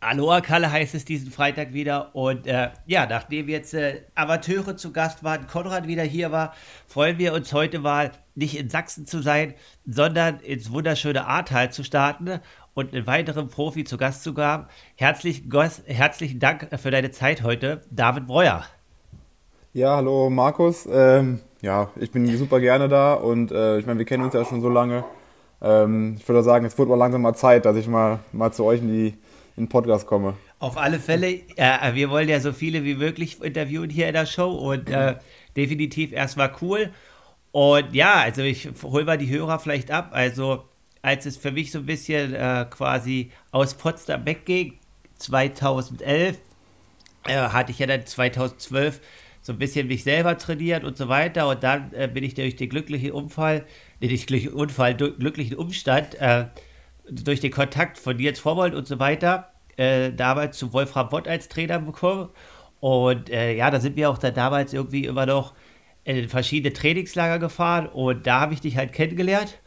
Aloha Kalle heißt es diesen Freitag wieder. Und äh, ja, nachdem jetzt äh, Amateure zu Gast waren, Konrad wieder hier war, freuen wir uns heute mal nicht in Sachsen zu sein, sondern ins wunderschöne Ahrtal zu starten und einen weiteren Profi zu Gast zu haben. Herzlichen, herzlichen Dank für deine Zeit heute, David Breuer. Ja, hallo Markus. Ähm, ja, ich bin super gerne da und äh, ich meine, wir kennen uns ja schon so lange. Ähm, ich würde sagen, es wird mal langsam mal Zeit, dass ich mal, mal zu euch in die in den Podcast komme. Auf alle Fälle, äh, wir wollen ja so viele wie möglich interviewen hier in der Show und äh, definitiv erstmal cool. Und ja, also ich hole mal die Hörer vielleicht ab. Also, als es für mich so ein bisschen äh, quasi aus Potsdam wegging, 2011, äh, hatte ich ja dann 2012 so ein bisschen mich selber trainiert und so weiter. Und dann äh, bin ich durch den glücklichen Unfall, nee, nicht glücklichen Unfall, glücklichen Umstand, äh, durch den Kontakt von Nils Vorwald und so weiter äh, damals zu Wolfram Bott als Trainer bekommen. Und äh, ja, da sind wir auch dann damals irgendwie immer noch in verschiedene Trainingslager gefahren und da habe ich dich halt kennengelernt.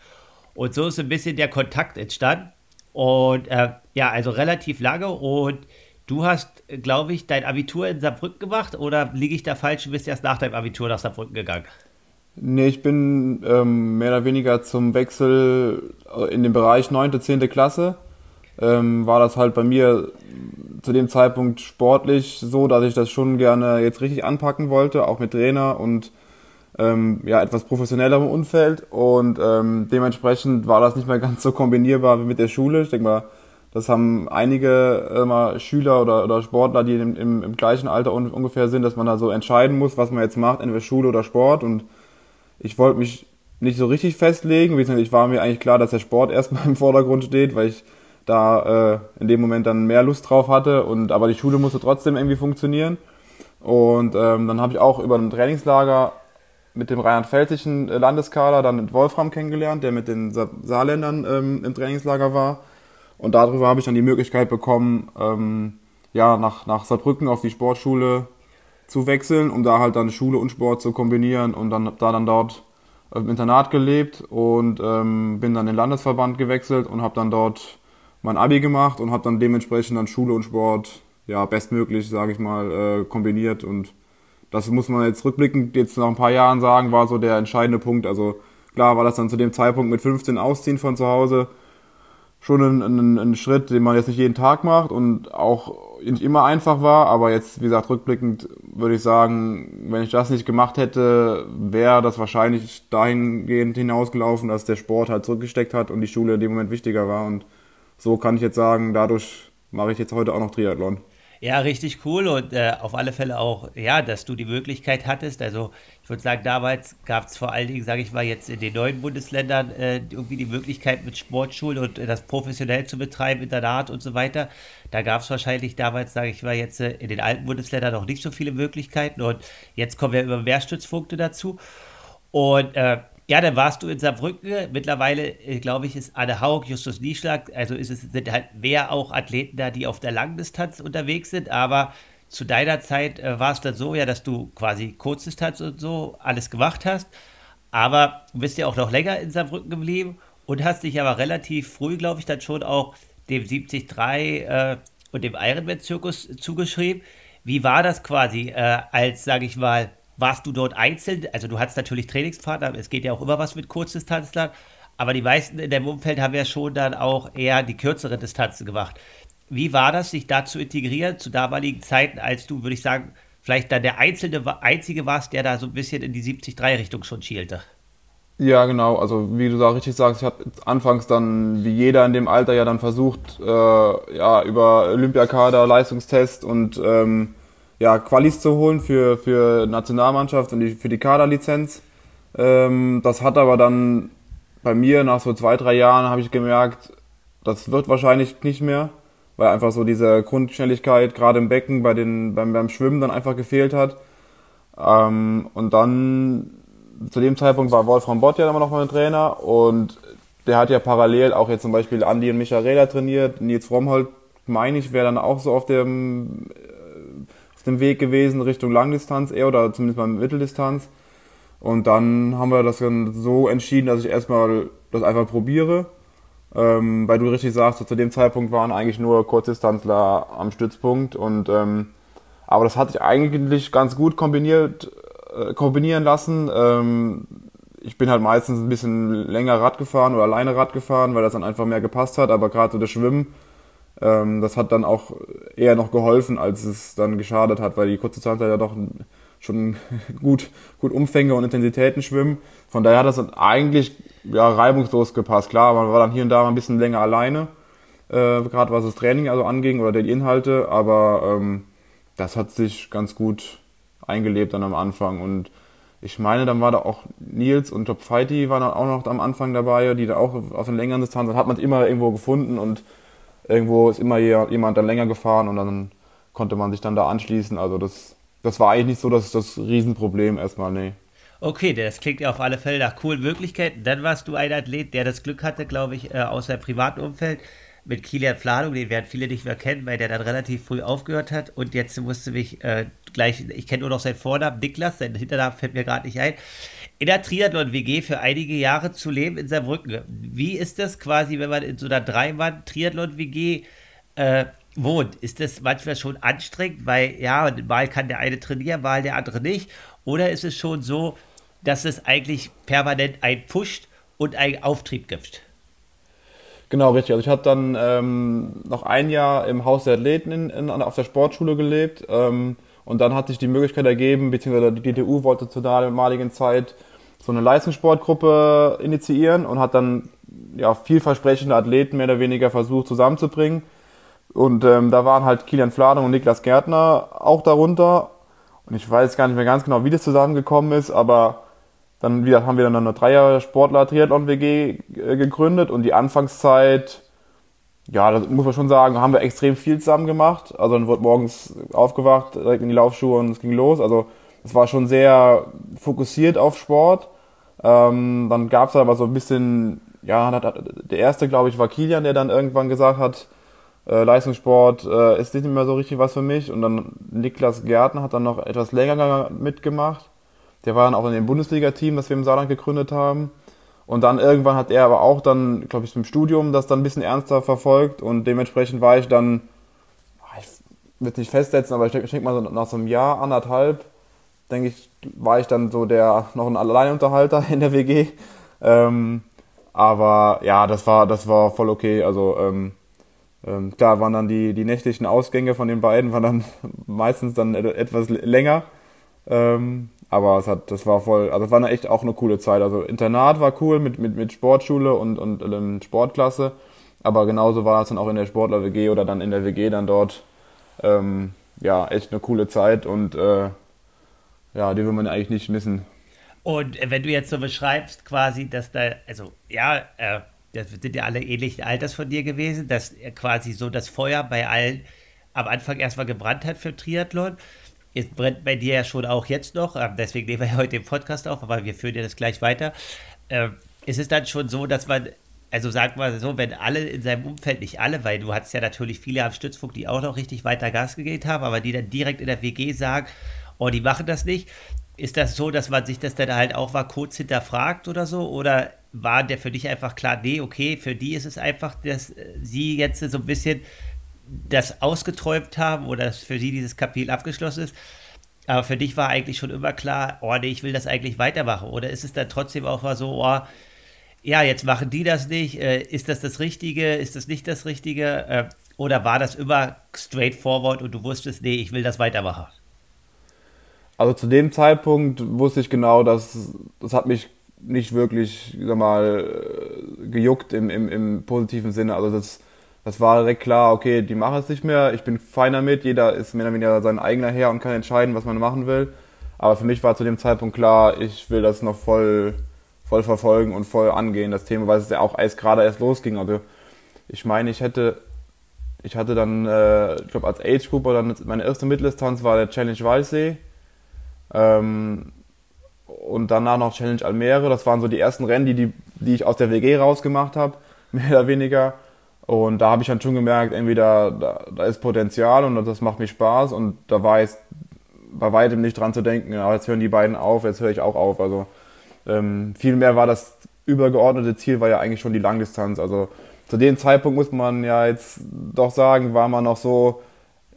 Und so ist ein bisschen der Kontakt entstanden. Und äh, ja, also relativ lange. Und du hast, glaube ich, dein Abitur in Saarbrücken gemacht oder liege ich da falsch? Du bist erst nach deinem Abitur nach Saarbrücken gegangen. Nee, ich bin ähm, mehr oder weniger zum Wechsel äh, in den Bereich 9., 10. Klasse. Ähm, war das halt bei mir zu dem Zeitpunkt sportlich so, dass ich das schon gerne jetzt richtig anpacken wollte, auch mit Trainer und ähm, ja, etwas professionellerem Umfeld. Und ähm, dementsprechend war das nicht mehr ganz so kombinierbar wie mit der Schule. Ich denke mal, das haben einige äh, Schüler oder, oder Sportler, die im, im, im gleichen Alter un ungefähr sind, dass man da so entscheiden muss, was man jetzt macht, entweder Schule oder Sport. Und ich wollte mich nicht so richtig festlegen. Ich war mir eigentlich klar, dass der Sport erstmal im Vordergrund steht, weil ich da äh, in dem Moment dann mehr Lust drauf hatte. Und aber die Schule musste trotzdem irgendwie funktionieren. Und ähm, dann habe ich auch über ein Trainingslager mit dem rheinland-pfälzischen äh, Landeskader dann Wolfram kennengelernt, der mit den Sa Saarländern ähm, im Trainingslager war. Und darüber habe ich dann die Möglichkeit bekommen, ähm, ja, nach, nach Saarbrücken auf die Sportschule zu wechseln, um da halt dann Schule und Sport zu kombinieren. Und dann da dann dort im Internat gelebt und ähm, bin dann in den Landesverband gewechselt und habe dann dort mein Abi gemacht und habe dann dementsprechend dann Schule und Sport ja bestmöglich, sage ich mal, äh, kombiniert. Und das muss man jetzt rückblickend jetzt nach ein paar Jahren sagen, war so der entscheidende Punkt. Also klar war das dann zu dem Zeitpunkt mit 15 Ausziehen von zu Hause schon ein, ein, ein Schritt, den man jetzt nicht jeden Tag macht und auch nicht immer einfach war, aber jetzt, wie gesagt, rückblickend würde ich sagen, wenn ich das nicht gemacht hätte, wäre das wahrscheinlich dahingehend hinausgelaufen, dass der Sport halt zurückgesteckt hat und die Schule in dem Moment wichtiger war. Und so kann ich jetzt sagen, dadurch mache ich jetzt heute auch noch Triathlon. Ja, richtig cool und äh, auf alle Fälle auch, ja, dass du die Möglichkeit hattest. Also ich würde sagen, damals gab es vor allen Dingen, sage ich mal, jetzt in den neuen Bundesländern äh, irgendwie die Möglichkeit mit Sportschulen und äh, das professionell zu betreiben, Internat und so weiter. Da gab es wahrscheinlich damals, sage ich mal, jetzt äh, in den alten Bundesländern noch nicht so viele Möglichkeiten und jetzt kommen wir über mehr Stützpunkte dazu. Und äh, ja, dann warst du in Saarbrücken. Mittlerweile, äh, glaube ich, ist Anne Haug, Justus Nieschlag, also ist es, sind halt mehr auch Athleten da, die auf der Langdistanz unterwegs sind. Aber zu deiner Zeit äh, war es dann so, ja, dass du quasi Kurzdistanz und so alles gemacht hast. Aber du bist ja auch noch länger in Saarbrücken geblieben und hast dich aber relativ früh, glaube ich, dann schon auch dem 73 äh, und dem Ironman-Zirkus zugeschrieben. Wie war das quasi äh, als, sage ich mal, warst du dort einzeln? Also du hattest natürlich Trainingspartner, es geht ja auch immer was mit Kurzdistanzlern, aber die meisten in dem Umfeld haben ja schon dann auch eher die kürzeren Distanzen gemacht. Wie war das, sich da zu integrieren zu damaligen Zeiten, als du, würde ich sagen, vielleicht dann der einzelne, einzige warst, der da so ein bisschen in die 70-3-Richtung schon schielte? Ja, genau. Also wie du da richtig sagst, ich habe anfangs dann, wie jeder in dem Alter ja dann versucht, äh, ja, über Olympiakader, Leistungstest und ähm, ja, Qualis zu holen für, für Nationalmannschaft und die, für die Kaderlizenz. Ähm, das hat aber dann bei mir nach so zwei, drei Jahren habe ich gemerkt, das wird wahrscheinlich nicht mehr, weil einfach so diese Grundschnelligkeit gerade im Becken bei den, beim, beim Schwimmen dann einfach gefehlt hat. Ähm, und dann zu dem Zeitpunkt war Wolfram Bott ja immer noch mein Trainer und der hat ja parallel auch jetzt zum Beispiel Andi und Michaela trainiert. Nils Frommholt, meine ich, wäre dann auch so auf dem dem Weg gewesen, Richtung Langdistanz eher oder zumindest mal Mitteldistanz. Und dann haben wir das dann so entschieden, dass ich erstmal das einfach probiere. Ähm, weil du richtig sagst, zu dem Zeitpunkt waren eigentlich nur Kurzdistanzler am Stützpunkt und ähm, aber das hat sich eigentlich ganz gut kombiniert, äh, kombinieren lassen. Ähm, ich bin halt meistens ein bisschen länger Rad gefahren oder alleine Rad gefahren, weil das dann einfach mehr gepasst hat. Aber gerade so das Schwimmen, ähm, das hat dann auch eher noch geholfen, als es dann geschadet hat, weil die kurze Zeit ja doch schon gut, gut Umfänge und Intensitäten schwimmen. Von daher hat das dann eigentlich ja, reibungslos gepasst. Klar, man war dann hier und da mal ein bisschen länger alleine, äh, gerade was das Training also anging oder die Inhalte, aber ähm, das hat sich ganz gut eingelebt dann am Anfang und ich meine, dann war da auch Nils und Top Fighty waren dann auch noch am Anfang dabei, die da auch auf einer längeren Distanz, dann hat man immer irgendwo gefunden und irgendwo ist immer jemand dann länger gefahren und dann konnte man sich dann da anschließen. Also das, das war eigentlich nicht so das, das Riesenproblem erstmal, nee. Okay, das klingt ja auf alle Fälle nach coolen Möglichkeiten. Dann warst du ein Athlet, der das Glück hatte, glaube ich, äh, aus seinem privaten Umfeld mit Kilian Fladung, den werden viele nicht mehr kennen, weil der dann relativ früh aufgehört hat. Und jetzt musste mich äh, gleich, ich kenne nur noch seinen Vornamen, Niklas, sein Hinternamen fällt mir gerade nicht ein, in der Triathlon-WG für einige Jahre zu leben in Saarbrücken. Wie ist das quasi, wenn man in so einer Dreimann-Triathlon-WG äh, wohnt? Ist das manchmal schon anstrengend, weil ja, mal kann der eine trainieren, mal der andere nicht? Oder ist es schon so, dass es eigentlich permanent einen pusht und einen Auftrieb gibt? Genau, richtig. Also ich habe dann ähm, noch ein Jahr im Haus der Athleten in, in, auf der Sportschule gelebt ähm, und dann hat sich die Möglichkeit ergeben, beziehungsweise die DTU wollte zur damaligen Zeit so eine Leistungssportgruppe initiieren und hat dann ja vielversprechende Athleten mehr oder weniger versucht zusammenzubringen. Und ähm, da waren halt Kilian Fladung und Niklas Gärtner auch darunter. Und ich weiß gar nicht mehr ganz genau, wie das zusammengekommen ist, aber dann wieder, haben wir dann eine Dreier-Sportler-Triathlon-WG äh, gegründet und die Anfangszeit, ja, das muss man schon sagen, haben wir extrem viel zusammen gemacht. Also dann wurde morgens aufgewacht, direkt in die Laufschuhe und es ging los. Also es war schon sehr fokussiert auf Sport. Ähm, dann gab es aber so ein bisschen, ja, der erste, glaube ich, war Kilian, der dann irgendwann gesagt hat, äh, Leistungssport äh, ist nicht mehr so richtig was für mich. Und dann Niklas Gärtner hat dann noch etwas länger mitgemacht. Der war dann auch in dem Bundesliga-Team, das wir im Saarland gegründet haben. Und dann irgendwann hat er aber auch dann, glaube ich, im Studium das dann ein bisschen ernster verfolgt und dementsprechend war ich dann, ah, ich will es nicht festsetzen, aber ich denke, mal nach so einem Jahr, anderthalb, denke ich, war ich dann so der, noch ein Alleinunterhalter in der WG. Ähm, aber ja, das war, das war voll okay. Also ähm, ähm, klar waren dann die, die nächtlichen Ausgänge von den beiden waren dann meistens dann etwas länger. Ähm, aber es hat, das war voll, also es war echt auch eine coole Zeit. Also Internat war cool mit, mit, mit Sportschule und, und ähm, Sportklasse. Aber genauso war es dann auch in der Sportler-WG oder dann in der WG dann dort. Ähm, ja, echt eine coole Zeit und äh, ja, die will man eigentlich nicht missen. Und wenn du jetzt so beschreibst, quasi, dass da, also ja, äh, das sind ja alle ähnlichen Alters von dir gewesen, dass quasi so das Feuer bei allen am Anfang erstmal gebrannt hat für Triathlon es brennt bei dir ja schon auch jetzt noch, ähm, deswegen nehmen wir ja heute den Podcast auf, aber wir führen ja das gleich weiter. Ähm, ist es dann schon so, dass man, also sag mal so, wenn alle in seinem Umfeld, nicht alle, weil du hattest ja natürlich viele am Stützpunkt, die auch noch richtig weiter Gas gegeben haben, aber die dann direkt in der WG sagen, oh, die machen das nicht. Ist das so, dass man sich das dann halt auch mal kurz hinterfragt oder so? Oder war der für dich einfach klar, nee, okay, für die ist es einfach, dass äh, sie jetzt so ein bisschen das ausgeträumt haben oder dass für sie dieses Kapitel abgeschlossen ist. Aber für dich war eigentlich schon immer klar, oh nee, ich will das eigentlich weitermachen. Oder ist es dann trotzdem auch mal so, oh, ja, jetzt machen die das nicht, äh, ist das das Richtige, ist das nicht das Richtige? Äh, oder war das immer straightforward und du wusstest, nee, ich will das weitermachen? Also zu dem Zeitpunkt wusste ich genau, dass das hat mich nicht wirklich, sag mal, äh, gejuckt im, im, im positiven Sinne. Also das das war direkt klar, okay, die machen es nicht mehr, ich bin fein damit, jeder ist mehr oder weniger sein eigener Herr und kann entscheiden, was man machen will. Aber für mich war zu dem Zeitpunkt klar, ich will das noch voll, voll verfolgen und voll angehen, das Thema, weil es ja auch erst gerade erst losging. Also ich meine, ich hätte, ich hatte dann, äh, ich glaube als Age Group oder meine erste Mitteldistanz war der Challenge Walsee. Ähm, und danach noch Challenge Almere. Das waren so die ersten Rennen, die, die, die ich aus der WG rausgemacht habe, mehr oder weniger. Und da habe ich dann schon gemerkt, entweder da, da ist Potenzial und das macht mir Spaß und da war jetzt bei weitem nicht dran zu denken, ja, jetzt hören die beiden auf, jetzt höre ich auch auf. Also ähm, vielmehr war das übergeordnete Ziel war ja eigentlich schon die Langdistanz. Also zu dem Zeitpunkt muss man ja jetzt doch sagen, war man noch so,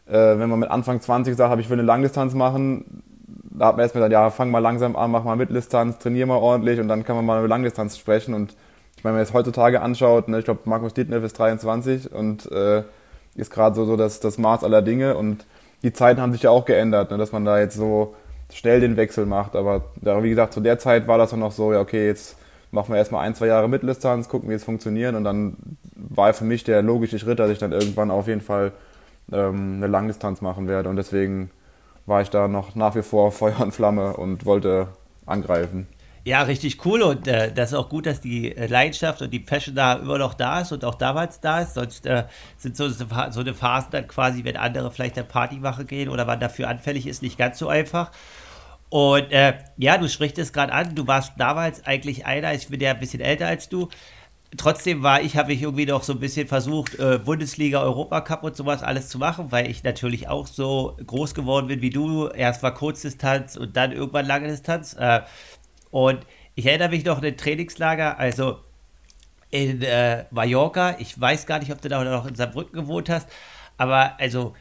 äh, wenn man mit Anfang 20 sagt, ich will eine Langdistanz machen, da hat man erstmal gesagt, ja, fang mal langsam an, mach mal Mitteldistanz, trainier mal ordentlich und dann kann man mal über Langdistanz sprechen. Und ich meine, wenn man es heutzutage anschaut, ne, ich glaube, Markus Dietnev ist 23 und äh, ist gerade so, so das, das Maß aller Dinge und die Zeiten haben sich ja auch geändert, ne, dass man da jetzt so schnell den Wechsel macht. Aber ja, wie gesagt, zu der Zeit war das dann noch so, ja, okay, jetzt machen wir erstmal ein, zwei Jahre Mitteldistanz, gucken, wie es funktioniert. Und dann war für mich der logische Schritt, dass ich dann irgendwann auf jeden Fall ähm, eine Langdistanz machen werde. Und deswegen war ich da noch nach wie vor Feuer und Flamme und wollte angreifen. Ja, richtig cool und äh, das ist auch gut, dass die Leidenschaft und die Passion da immer noch da ist und auch damals da ist. Sonst äh, sind so, so eine Phasen dann quasi, wenn andere vielleicht der Partywache gehen oder man dafür anfällig ist, nicht ganz so einfach. Und äh, ja, du sprichst es gerade an, du warst damals eigentlich einer, ich bin ja ein bisschen älter als du. Trotzdem war ich, habe ich irgendwie noch so ein bisschen versucht, äh, Bundesliga, Europacup und sowas alles zu machen, weil ich natürlich auch so groß geworden bin wie du. Erst war Kurzdistanz und dann irgendwann lange Distanz. Äh, und ich erinnere mich noch an den Trainingslager, also in äh, Mallorca. Ich weiß gar nicht, ob du da noch in Saarbrücken gewohnt hast, aber also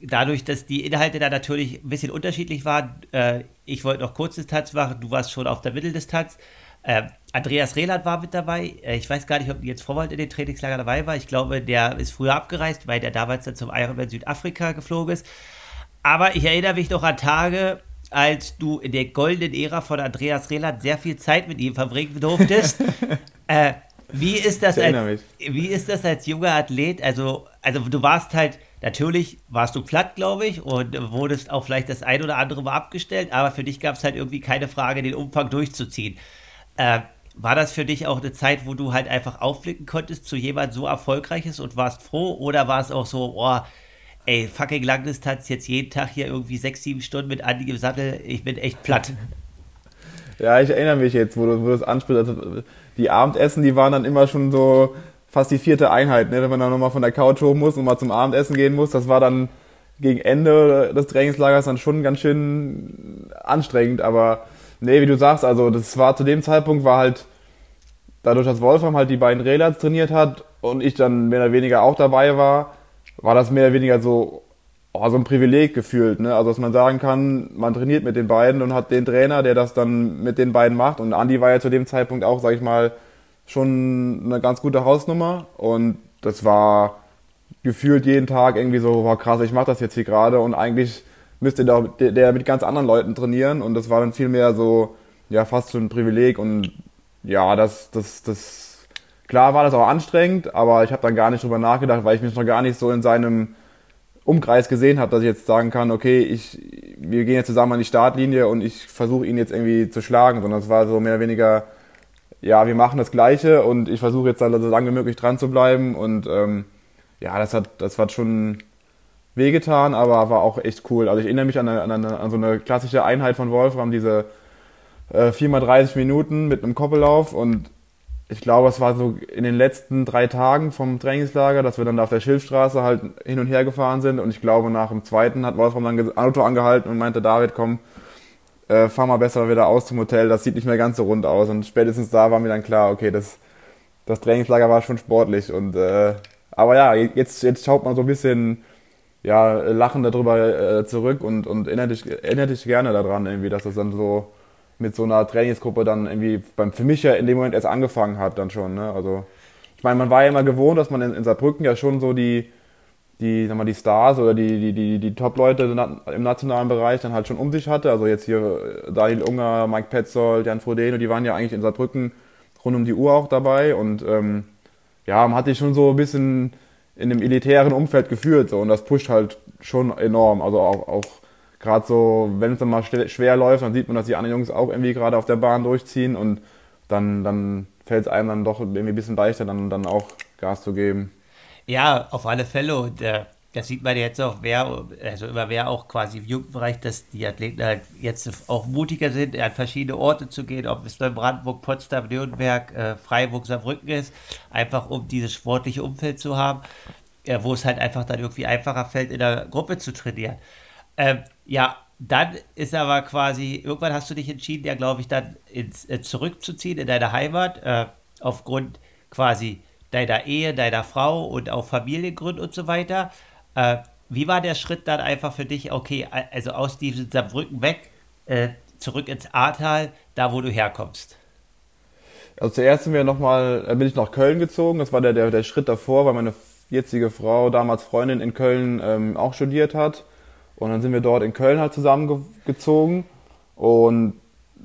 dadurch, dass die Inhalte da natürlich ein bisschen unterschiedlich waren, äh, ich wollte noch Kurzdistanz machen, du warst schon auf der Mitteldistanz. Äh, Andreas Rehland war mit dabei. Äh, ich weiß gar nicht, ob jetzt Vorwald in den Trainingslager dabei war. Ich glaube, der ist früher abgereist, weil der damals dann zum Ironman Südafrika geflogen ist. Aber ich erinnere mich noch an Tage, als du in der goldenen Ära von Andreas Rehland sehr viel Zeit mit ihm verbringen durftest. äh, wie ist das als, wie ist das als junger Athlet? Also, also du warst halt Natürlich warst du platt, glaube ich, und wurdest auch vielleicht das ein oder andere Mal abgestellt, aber für dich gab es halt irgendwie keine Frage, den Umfang durchzuziehen. Äh, war das für dich auch eine Zeit, wo du halt einfach aufblicken konntest zu jemand so erfolgreiches und warst froh? Oder war es auch so, oh, ey, fucking Langdistanz, jetzt jeden Tag hier irgendwie sechs, sieben Stunden mit Andi im Sattel, ich bin echt platt. Ja, ich erinnere mich jetzt, wo du, wo du das ansprichst. Also die Abendessen, die waren dann immer schon so, fast die vierte Einheit, ne? wenn man dann nochmal von der Couch hoch muss und mal zum Abendessen gehen muss. Das war dann gegen Ende des Trainingslagers dann schon ganz schön anstrengend, aber nee, wie du sagst, also das war zu dem Zeitpunkt war halt dadurch, dass Wolfram halt die beiden Relats trainiert hat und ich dann mehr oder weniger auch dabei war, war das mehr oder weniger so oh, so ein Privileg gefühlt, ne? Also dass man sagen kann, man trainiert mit den beiden und hat den Trainer, der das dann mit den beiden macht. Und Andi war ja zu dem Zeitpunkt auch, sag ich mal, schon eine ganz gute Hausnummer. Und das war gefühlt jeden Tag irgendwie so, boah krass, ich mache das jetzt hier gerade. Und eigentlich müsste der, der mit ganz anderen Leuten trainieren. Und das war dann viel mehr so, ja, fast so ein Privileg. Und ja, das, das, das, klar war das auch anstrengend, aber ich habe dann gar nicht drüber nachgedacht, weil ich mich noch gar nicht so in seinem Umkreis gesehen habe, dass ich jetzt sagen kann, okay, ich, wir gehen jetzt zusammen an die Startlinie und ich versuche ihn jetzt irgendwie zu schlagen, sondern es war so mehr oder weniger, ja, wir machen das Gleiche und ich versuche jetzt da so lange wie möglich dran zu bleiben. Und ähm, ja, das hat, das hat schon wehgetan, aber war auch echt cool. Also ich erinnere mich an, eine, an, eine, an so eine klassische Einheit von Wolfram, diese äh, 4x30 Minuten mit einem Koppellauf und ich glaube, es war so in den letzten drei Tagen vom Trainingslager, dass wir dann da auf der Schilfstraße halt hin und her gefahren sind und ich glaube, nach dem zweiten hat Wolfram dann ein Auto angehalten und meinte, David, komm, äh, fahr mal besser wieder aus zum Hotel, das sieht nicht mehr ganz so rund aus. Und spätestens da war mir dann klar, okay, das, das Trainingslager war schon sportlich. Und äh, aber ja, jetzt, jetzt schaut man so ein bisschen ja, lachend darüber äh, zurück und, und erinnert dich, erinnert dich gerne daran, irgendwie, dass das dann so mit so einer Trainingsgruppe dann irgendwie beim, für mich ja in dem Moment erst angefangen hat dann schon. Ne? Also ich meine, man war ja immer gewohnt, dass man in, in Saarbrücken ja schon so die die, sag mal, die Stars oder die, die, die, die Top-Leute im nationalen Bereich dann halt schon um sich hatte. Also jetzt hier äh, Daniel Unger, Mike Petzold, Jan Frodeno, die waren ja eigentlich in Saarbrücken rund um die Uhr auch dabei und ähm, ja, man hat sich schon so ein bisschen in dem elitären Umfeld geführt so, und das pusht halt schon enorm. Also auch, auch gerade so, wenn es dann mal schwer läuft, dann sieht man, dass die anderen Jungs auch irgendwie gerade auf der Bahn durchziehen und dann, dann fällt es einem dann doch irgendwie ein bisschen leichter, dann, dann auch Gas zu geben. Ja, auf alle Fälle. Und äh, das sieht man jetzt auch, wer, also immer wer auch quasi im Jugendbereich, dass die Athleten halt jetzt auch mutiger sind, an verschiedene Orte zu gehen, ob es dann Brandenburg, Potsdam, Nürnberg, äh, Freiburg, Saarbrücken ist, einfach um dieses sportliche Umfeld zu haben, äh, wo es halt einfach dann irgendwie einfacher fällt, in der Gruppe zu trainieren. Ähm, ja, dann ist aber quasi, irgendwann hast du dich entschieden, ja, glaube ich, dann ins, äh, zurückzuziehen in deine Heimat, äh, aufgrund quasi deiner Ehe, deiner Frau und auch Familiengründen und so weiter. Äh, wie war der Schritt dann einfach für dich, okay, also aus diesem Saarbrücken weg, äh, zurück ins Ahrtal, da wo du herkommst? Also zuerst sind wir noch mal, äh, bin ich nach Köln gezogen. Das war der, der, der Schritt davor, weil meine jetzige Frau, damals Freundin in Köln, ähm, auch studiert hat. Und dann sind wir dort in Köln halt zusammengezogen. Und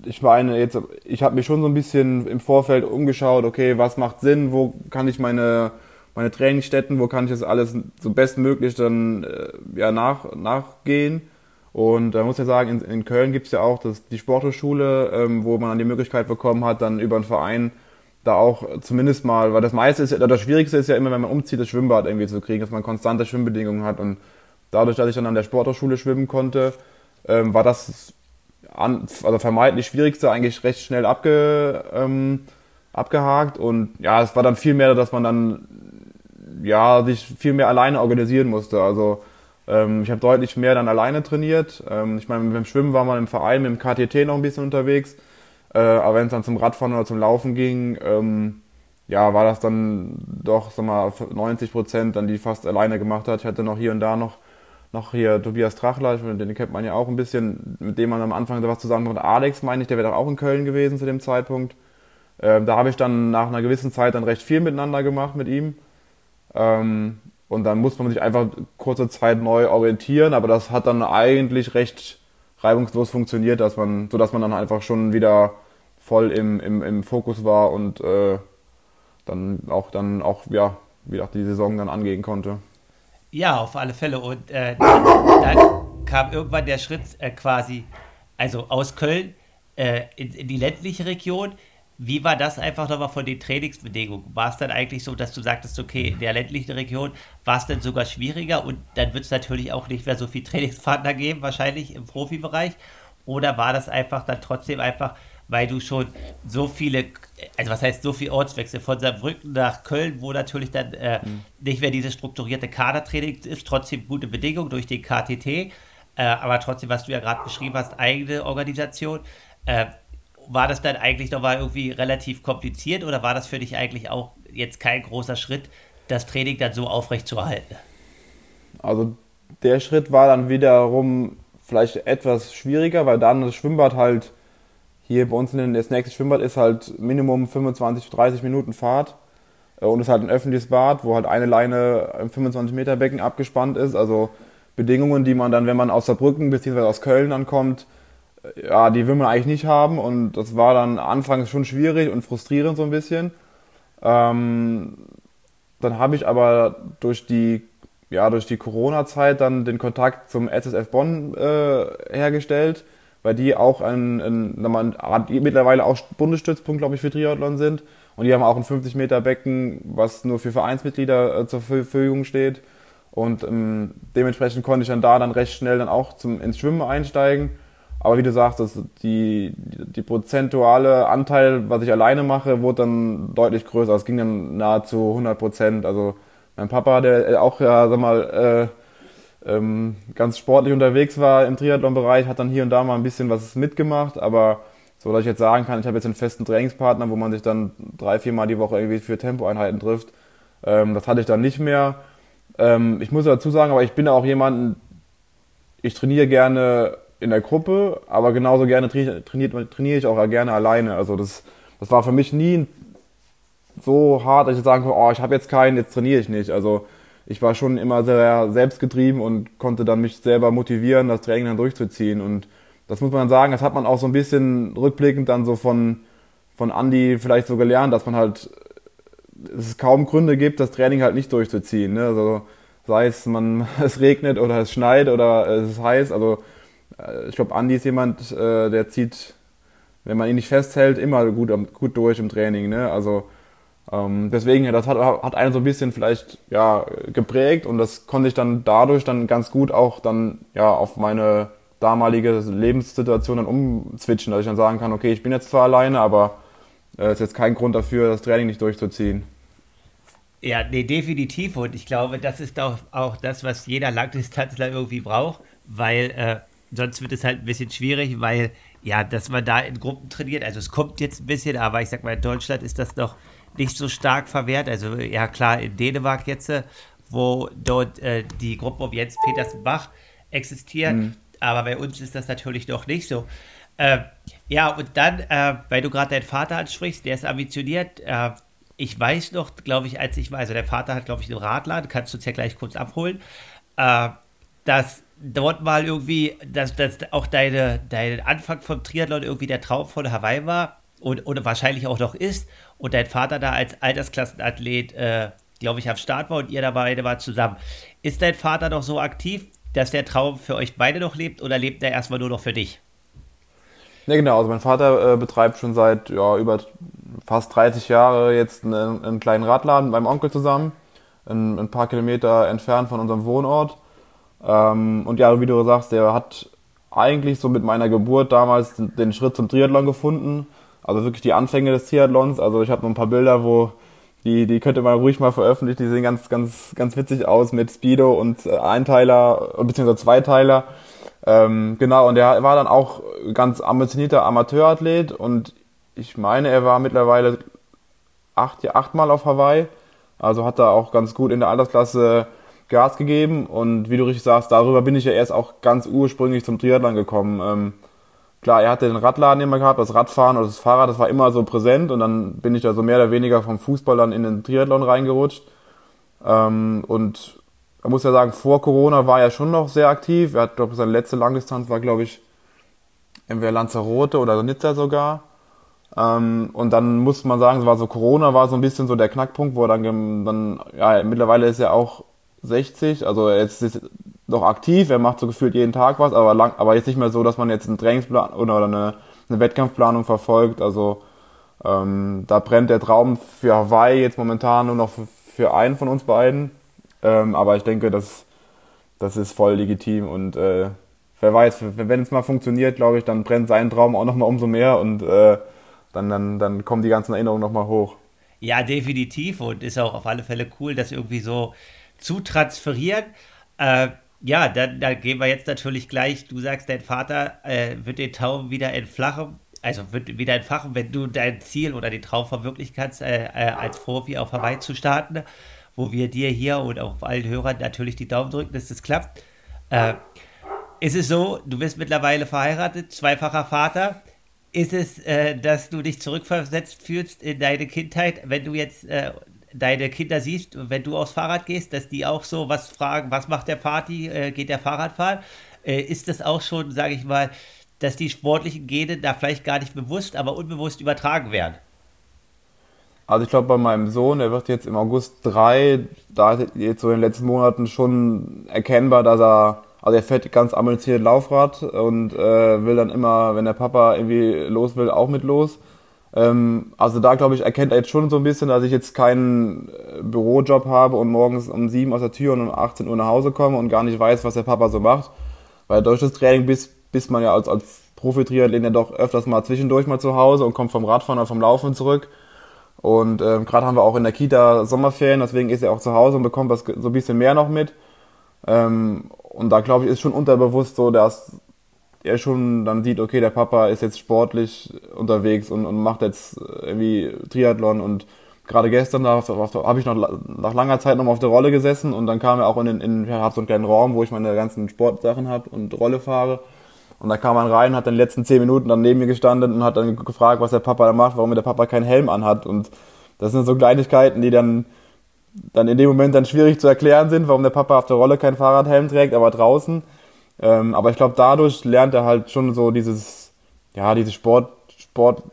ich meine, jetzt, ich habe mich schon so ein bisschen im Vorfeld umgeschaut, okay, was macht Sinn, wo kann ich meine meine Trainingsstätten, wo kann ich das alles so bestmöglich dann äh, ja, nach, nachgehen. Und da muss ich sagen, in, in Köln gibt es ja auch das, die Sporthochschule, ähm, wo man dann die Möglichkeit bekommen hat, dann über einen Verein da auch zumindest mal, weil das meiste ist, das Schwierigste ist ja immer, wenn man umzieht, das Schwimmbad irgendwie zu kriegen, dass man konstante Schwimmbedingungen hat. Und dadurch, dass ich dann an der Sporthochschule schwimmen konnte, ähm, war das an, also vermeintlich Schwierigste eigentlich recht schnell abge, ähm, abgehakt. Und ja, es war dann viel mehr, dass man dann ja, sich viel mehr alleine organisieren musste. Also ähm, ich habe deutlich mehr dann alleine trainiert. Ähm, ich meine, beim Schwimmen war man im Verein mit dem KTT noch ein bisschen unterwegs. Äh, aber wenn es dann zum Radfahren oder zum Laufen ging, ähm, ja, war das dann doch, sag mal, 90 Prozent dann die fast alleine gemacht hat. Ich hatte noch hier und da noch, noch hier Tobias Trachler, den kennt man ja auch ein bisschen, mit dem man am Anfang was zusammen mit Alex, meine ich, der wäre doch auch in Köln gewesen zu dem Zeitpunkt. Ähm, da habe ich dann nach einer gewissen Zeit dann recht viel miteinander gemacht mit ihm. Ähm, und dann muss man sich einfach kurze Zeit neu orientieren, aber das hat dann eigentlich recht reibungslos funktioniert, dass man, sodass man dann einfach schon wieder voll im, im, im Fokus war und äh, dann auch dann auch ja wieder die Saison dann angehen konnte. Ja, auf alle Fälle. Und äh, dann, kam irgendwann der Schritt äh, quasi, also aus Köln äh, in, in, die ländliche Region. Wie war das einfach nochmal von den Trainingsbedingungen? War es dann eigentlich so, dass du sagtest, okay, in der ländlichen Region war es dann sogar schwieriger und dann wird es natürlich auch nicht mehr so viel Trainingspartner geben, wahrscheinlich im Profibereich? Oder war das einfach dann trotzdem einfach, weil du schon so viele, also was heißt so viel Ortswechsel von Saarbrücken nach Köln, wo natürlich dann äh, mhm. nicht mehr diese strukturierte Kadertraining ist, trotzdem gute Bedingungen durch den KTT, äh, aber trotzdem, was du ja gerade beschrieben hast, eigene Organisation. Äh, war das dann eigentlich nochmal irgendwie relativ kompliziert oder war das für dich eigentlich auch jetzt kein großer Schritt, das Training dann so aufrecht zu erhalten? Also der Schritt war dann wiederum vielleicht etwas schwieriger, weil dann das Schwimmbad halt hier bei uns in das nächste Schwimmbad ist halt Minimum 25, 30 Minuten Fahrt äh, und ist halt ein öffentliches Bad, wo halt eine Leine im 25 Meter Becken abgespannt ist. Also Bedingungen, die man dann, wenn man aus Saarbrücken bzw. aus Köln ankommt, ja, die will man eigentlich nicht haben und das war dann anfangs schon schwierig und frustrierend so ein bisschen. Ähm, dann habe ich aber durch die, ja, die Corona-Zeit dann den Kontakt zum SSF Bonn äh, hergestellt, weil die auch ein, ein, ein mittlerweile auch Bundesstützpunkt, glaube ich, für Triathlon sind. Und die haben auch ein 50 Meter Becken, was nur für Vereinsmitglieder äh, zur Verfügung steht. Und ähm, dementsprechend konnte ich dann da dann recht schnell dann auch zum, ins Schwimmen einsteigen aber wie du sagst, das, die, die prozentuale Anteil, was ich alleine mache, wurde dann deutlich größer. Es ging dann nahezu 100 Prozent. Also mein Papa, der auch ja, sag mal, äh, ähm, ganz sportlich unterwegs war im Triathlon-Bereich, hat dann hier und da mal ein bisschen was mitgemacht, aber so, dass ich jetzt sagen kann, ich habe jetzt einen festen Trainingspartner, wo man sich dann drei, viermal die Woche irgendwie für Tempoeinheiten trifft. Ähm, das hatte ich dann nicht mehr. Ähm, ich muss dazu sagen, aber ich bin auch jemand, ich trainiere gerne in der Gruppe, aber genauso gerne trainiere, trainiere ich auch gerne alleine. Also das, das war für mich nie so hart, dass ich sagen konnte, oh, ich habe jetzt keinen, jetzt trainiere ich nicht. Also ich war schon immer sehr selbstgetrieben und konnte dann mich selber motivieren, das Training dann durchzuziehen. Und das muss man sagen, das hat man auch so ein bisschen rückblickend dann so von, von Andy vielleicht so gelernt, dass man halt es kaum Gründe gibt, das Training halt nicht durchzuziehen. Ne? Also sei es man es regnet oder es schneit oder es ist heiß. Also ich glaube, Andi ist jemand, äh, der zieht, wenn man ihn nicht festhält, immer gut, gut durch im Training. Ne? Also Ähm, deswegen, das hat, hat einen so ein bisschen vielleicht ja, geprägt und das konnte ich dann dadurch dann ganz gut auch dann ja auf meine damalige Lebenssituation dann umzwitschen, dass ich dann sagen kann, okay, ich bin jetzt zwar alleine, aber es äh, ist jetzt kein Grund dafür, das Training nicht durchzuziehen. Ja, nee, definitiv. Und ich glaube, das ist auch, auch das, was jeder Langdistanzler irgendwie braucht, weil äh, sonst wird es halt ein bisschen schwierig, weil ja, dass man da in Gruppen trainiert, also es kommt jetzt ein bisschen, aber ich sag mal, in Deutschland ist das noch nicht so stark verwehrt. Also ja klar, in Dänemark jetzt, äh, wo dort äh, die Gruppe um Jens Petersbach existiert, mhm. aber bei uns ist das natürlich noch nicht so. Äh, ja, und dann, äh, weil du gerade deinen Vater ansprichst, der ist ambitioniert. Äh, ich weiß noch, glaube ich, als ich war, also der Vater hat, glaube ich, einen Radladen, kannst du uns ja gleich kurz abholen, äh, dass dort mal irgendwie, dass, dass auch deine, dein Anfang vom Triathlon irgendwie der Traum von Hawaii war und, und wahrscheinlich auch noch ist und dein Vater da als Altersklassenathlet, äh, glaube ich, am Start war und ihr dabei war zusammen. Ist dein Vater noch so aktiv, dass der Traum für euch beide noch lebt oder lebt er erstmal nur noch für dich? Ne, genau. Also mein Vater äh, betreibt schon seit ja, über fast 30 Jahren jetzt einen, einen, kleinen Radladen mit meinem Onkel zusammen, ein, ein paar Kilometer entfernt von unserem Wohnort. Ähm, und ja, wie du sagst, der hat eigentlich so mit meiner Geburt damals den, Schritt zum Triathlon gefunden. Also wirklich die Anfänge des Triathlons. Also ich habe noch ein paar Bilder, wo die, die könnte man ruhig mal veröffentlichen. Die sehen ganz, ganz, ganz witzig aus mit Speedo und äh, Einteiler bzw. Zweiteiler. Ähm, genau, und er war dann auch ganz ambitionierter Amateurathlet und ich meine, er war mittlerweile acht, achtmal auf Hawaii. Also hat er auch ganz gut in der Altersklasse Gas gegeben und wie du richtig sagst, darüber bin ich ja erst auch ganz ursprünglich zum Triathlon gekommen. Ähm, klar, er hatte den Radladen immer gehabt, das Radfahren oder das Fahrrad, das war immer so präsent und dann bin ich da so mehr oder weniger vom Fußball dann in den Triathlon reingerutscht. Ähm, und man muss ja sagen, vor Corona war er schon noch sehr aktiv. Er hat, glaube ich, seine letzte Langdistanz war, glaube ich, entweder Lanzarote oder Nizza sogar. Ähm, und dann muss man sagen, es war so Corona war so ein bisschen so der Knackpunkt, wo er dann, dann ja, mittlerweile ist er auch 60, also er ist noch aktiv, er macht so gefühlt jeden Tag was, aber lang, aber jetzt nicht mehr so, dass man jetzt einen Trainingsplan oder eine, eine Wettkampfplanung verfolgt. Also ähm, da brennt der Traum für Hawaii jetzt momentan nur noch für, einen von uns beiden. Ähm, aber ich denke, das, das ist voll legitim und äh, wer weiß, wenn es mal funktioniert, glaube ich, dann brennt sein Traum auch nochmal umso mehr und äh, dann, dann, dann kommen die ganzen Erinnerungen nochmal hoch. Ja, definitiv und ist auch auf alle Fälle cool, das irgendwie so zu transferieren. Äh, ja, dann, dann gehen wir jetzt natürlich gleich. Du sagst, dein Vater äh, wird den Traum wieder entflachen, also wird wieder entfachen, wenn du dein Ziel oder den Traum verwirklichen kannst, äh, äh, als Profi auf Hawaii zu starten, wo wir dir hier und auch allen Hörern natürlich die Daumen drücken, dass das klappt. Äh, ist es so, du bist mittlerweile verheiratet, zweifacher Vater ist es, äh, dass du dich zurückversetzt fühlst in deine Kindheit, wenn du jetzt äh, deine Kinder siehst, wenn du aufs Fahrrad gehst, dass die auch so was fragen, was macht der Party, äh, geht der Fahrradfahren? Äh, ist das auch schon, sage ich mal, dass die sportlichen Gene da vielleicht gar nicht bewusst, aber unbewusst übertragen werden? Also ich glaube bei meinem Sohn, der wird jetzt im August drei, da ist jetzt so in den letzten Monaten schon erkennbar, dass er also er fährt ganz ambitioniert Laufrad und äh, will dann immer, wenn der Papa irgendwie los will, auch mit los. Ähm, also da glaube ich, erkennt er jetzt schon so ein bisschen, dass ich jetzt keinen äh, Bürojob habe und morgens um sieben aus der Tür und um 18 Uhr nach Hause komme und gar nicht weiß, was der Papa so macht. Weil durch das Training bis, bis man ja als, als Profi-Triathlet ja doch öfters mal zwischendurch mal zu Hause und kommt vom Radfahren oder vom Laufen zurück. Und ähm, gerade haben wir auch in der Kita Sommerferien, deswegen ist er auch zu Hause und bekommt das so ein bisschen mehr noch mit. Ähm, und da glaube ich, ist schon unterbewusst so, dass er schon dann sieht, okay, der Papa ist jetzt sportlich unterwegs und, und macht jetzt irgendwie Triathlon und gerade gestern habe ich noch nach langer Zeit nochmal auf der Rolle gesessen und dann kam er auch in den, in, ich so einen kleinen Raum, wo ich meine ganzen Sportsachen habe und Rolle fahre. Und da kam man rein, hat dann die letzten zehn Minuten dann neben mir gestanden und hat dann gefragt, was der Papa da macht, warum der Papa keinen Helm anhat. Und das sind so Kleinigkeiten, die dann dann in dem Moment dann schwierig zu erklären sind, warum der Papa auf der Rolle keinen Fahrradhelm trägt, aber draußen. Ähm, aber ich glaube, dadurch lernt er halt schon so dieses, ja, diese Sport, Sport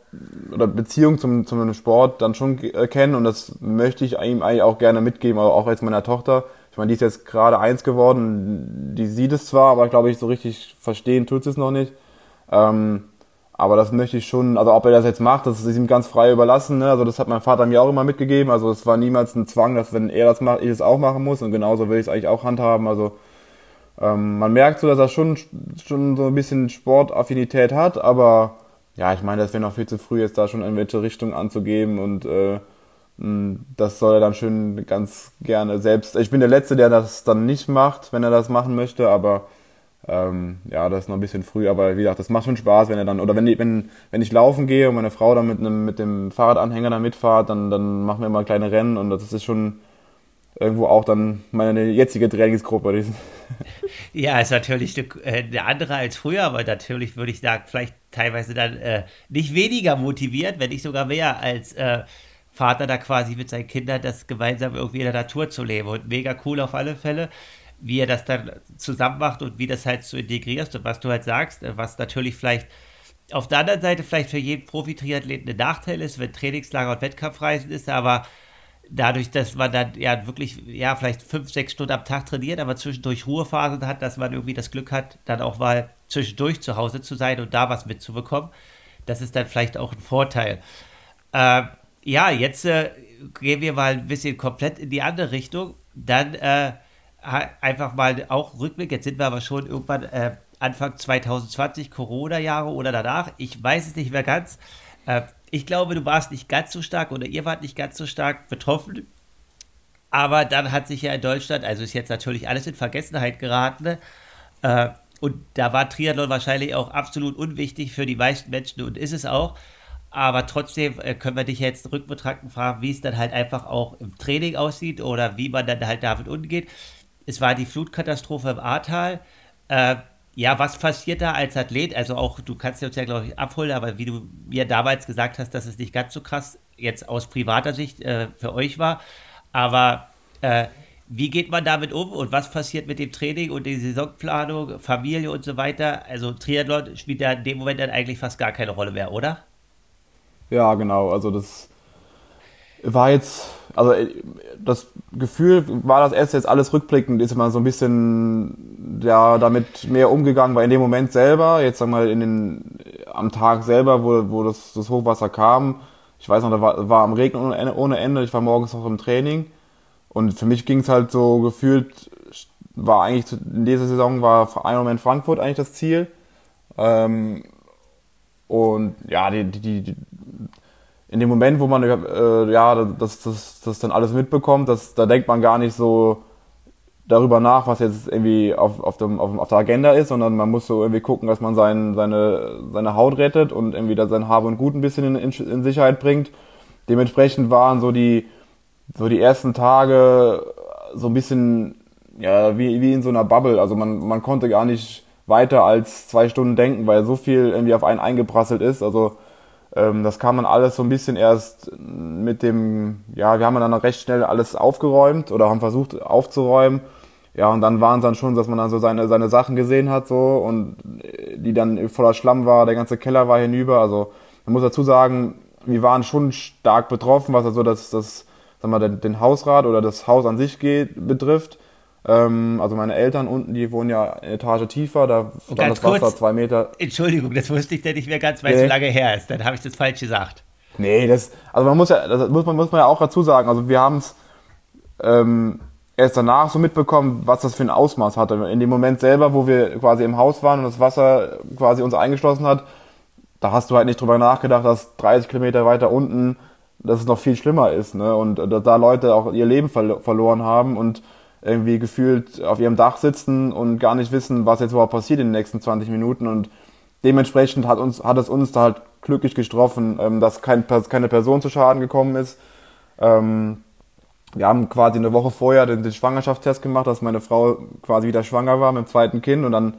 oder Beziehung zum, zum Sport dann schon äh, kennen und das möchte ich ihm eigentlich auch gerne mitgeben, aber auch als meiner Tochter. Ich meine, die ist jetzt gerade eins geworden, die sieht es zwar, aber glaube ich, so richtig verstehen tut sie es noch nicht. Ähm, Aber das möchte ich schon, also ob er das jetzt macht, das ist ihm ganz frei überlassen. Ne? Also das hat mein Vater mir auch immer mitgegeben. Also es war niemals ein Zwang, dass wenn er das macht, ich es auch machen muss. Und genauso will ich es eigentlich auch handhaben. Also ähm, man merkt so, dass er schon, schon so ein bisschen Sportaffinität hat, aber ja, ich meine, das wäre noch viel zu früh, jetzt da schon in welche Richtung anzugeben und äh, das soll er dann schön ganz gerne selbst. Ich bin der Letzte, der das dann nicht macht, wenn er das machen möchte, aber ähm, ja, das ist noch ein bisschen früh, aber wie gesagt, das macht schon Spaß, wenn er dann, oder wenn, wenn, wenn ich laufen gehe und meine Frau dann mit, einem, mit dem Fahrradanhänger da mitfahrt, dann, dann machen wir immer kleine Rennen und das ist schon irgendwo auch dann meine jetzige Trainingsgruppe. Ja, ist natürlich eine, äh, eine, andere als früher, aber natürlich würde ich sagen, vielleicht teilweise dann äh, nicht weniger motiviert, wenn nicht sogar mehr als äh, Vater da quasi mit seinen Kindern das gemeinsam irgendwie in der Natur zu leben. Und mega cool auf alle Fälle wie er das dann zusammen macht und wie das halt so integrierst und was du halt sagst, was natürlich vielleicht auf der anderen Seite vielleicht für jeden Profi-Triathleten ein Nachteil ist, wenn Trainingslager und Wettkampfreisen ist, aber dadurch, dass man dann ja wirklich, ja, vielleicht fünf, sechs Stunden am Tag trainiert, aber zwischendurch Ruhephasen hat, dass man irgendwie das Glück hat, dann auch mal zwischendurch zu Hause zu sein und da was mitzubekommen. Das ist dann vielleicht auch ein Vorteil. Äh, ja, jetzt äh, gehen wir mal ein bisschen komplett in die andere Richtung. Dann äh, einfach mal auch Rückblick. Jetzt sind wir aber schon irgendwann äh, Anfang 2020, Corona-Jahre oder danach. Ich weiß es nicht mehr ganz. Ich glaube, du warst nicht ganz so stark oder ihr wart nicht ganz so stark betroffen. Aber dann hat sich ja in Deutschland, also ist jetzt natürlich alles in Vergessenheit geraten. Äh, und da war Triathlon wahrscheinlich auch absolut unwichtig für die meisten Menschen und ist es auch. Aber trotzdem äh, können wir dich jetzt rückbetrachten fragen, wie es dann halt einfach auch im Training aussieht oder wie man dann halt damit umgeht es war die Flutkatastrophe im Ahrtal. Äh, ja, was passiert da als Athlet? Also auch, du kannst uns ja, glaube ich, abholen, aber wie du mir damals gesagt hast, dass es nicht ganz so krass jetzt aus privater Sicht äh, für euch war. Aber äh, wie geht man damit um und was passiert mit dem Training und der Saisonplanung, Familie und so weiter? Also Triathlon spielt ja in dem Moment dann eigentlich fast gar keine Rolle mehr, oder? Ja, genau. Also das war jetzt, also äh, das Gefühl war das erst jetzt alles rückblickend, ist immer so ein bisschen ja damit mehr umgegangen, weil in dem Moment selber, jetzt sag mal in den am Tag selber, wo, wo das, das Hochwasser kam, ich weiß noch, da war, war am Regnen ohne Ende, ich war morgens noch im Training und für mich ging es halt so gefühlt, war eigentlich in dieser Saison war ein Moment Frankfurt eigentlich das Ziel. Ähm, und ja, die, die, die, in dem Moment, wo man äh, ja das, das, das dann alles mitbekommt, das, da denkt man gar nicht so darüber nach, was jetzt irgendwie auf, auf, dem, auf, auf der Agenda ist, sondern man muss so irgendwie gucken, dass man sein, seine, seine Haut rettet und irgendwie da sein Habe und Gut ein bisschen in, in, Sicherheit bringt. Dementsprechend waren so die, so die ersten Tage so ein bisschen ja, wie, wie in so einer Bubble. Also man, man konnte gar nicht weiter als zwei Stunden denken, weil so viel irgendwie auf einen eingeprasselt ist. Also das kam dann alles so ein bisschen erst mit dem, ja, wir haben dann recht schnell alles aufgeräumt oder haben versucht aufzuräumen. Ja, und dann waren es dann schon, dass man dann so seine, seine Sachen gesehen hat, so, und die dann voller Schlamm war, der ganze Keller war hinüber. Also, man muss dazu sagen, wir waren schon stark betroffen, was also das, das, sag mal, den, den Hausrat oder das Haus an sich geht, betrifft. Ähm, also meine Eltern unten, die wohnen ja eine Etage tiefer, da stand das Wasser kurz, zwei Meter. Entschuldigung, das wusste ich ja nicht mehr ganz, weil es nee. so lange her ist. Dann habe ich das falsch gesagt. Nee, das, also man muss ja, das muss man, muss man ja auch dazu sagen. Also wir haben es ähm, erst danach so mitbekommen, was das für ein Ausmaß hatte. In dem Moment selber, wo wir quasi im Haus waren und das Wasser quasi uns eingeschlossen hat, da hast du halt nicht drüber nachgedacht, dass 30 Kilometer weiter unten, dass es noch viel schlimmer ist, ne? Und äh, dass da Leute auch ihr Leben ver verloren haben und irgendwie gefühlt auf ihrem Dach sitzen und gar nicht wissen, was jetzt überhaupt passiert in den nächsten 20 Minuten. Und dementsprechend hat, uns, hat es uns da halt glücklich getroffen, ähm, dass kein, keine Person zu Schaden gekommen ist. Ähm, wir haben quasi eine Woche vorher den, den, Schwangerschaftstest gemacht, dass meine Frau quasi wieder schwanger war mit dem zweiten Kind und dann,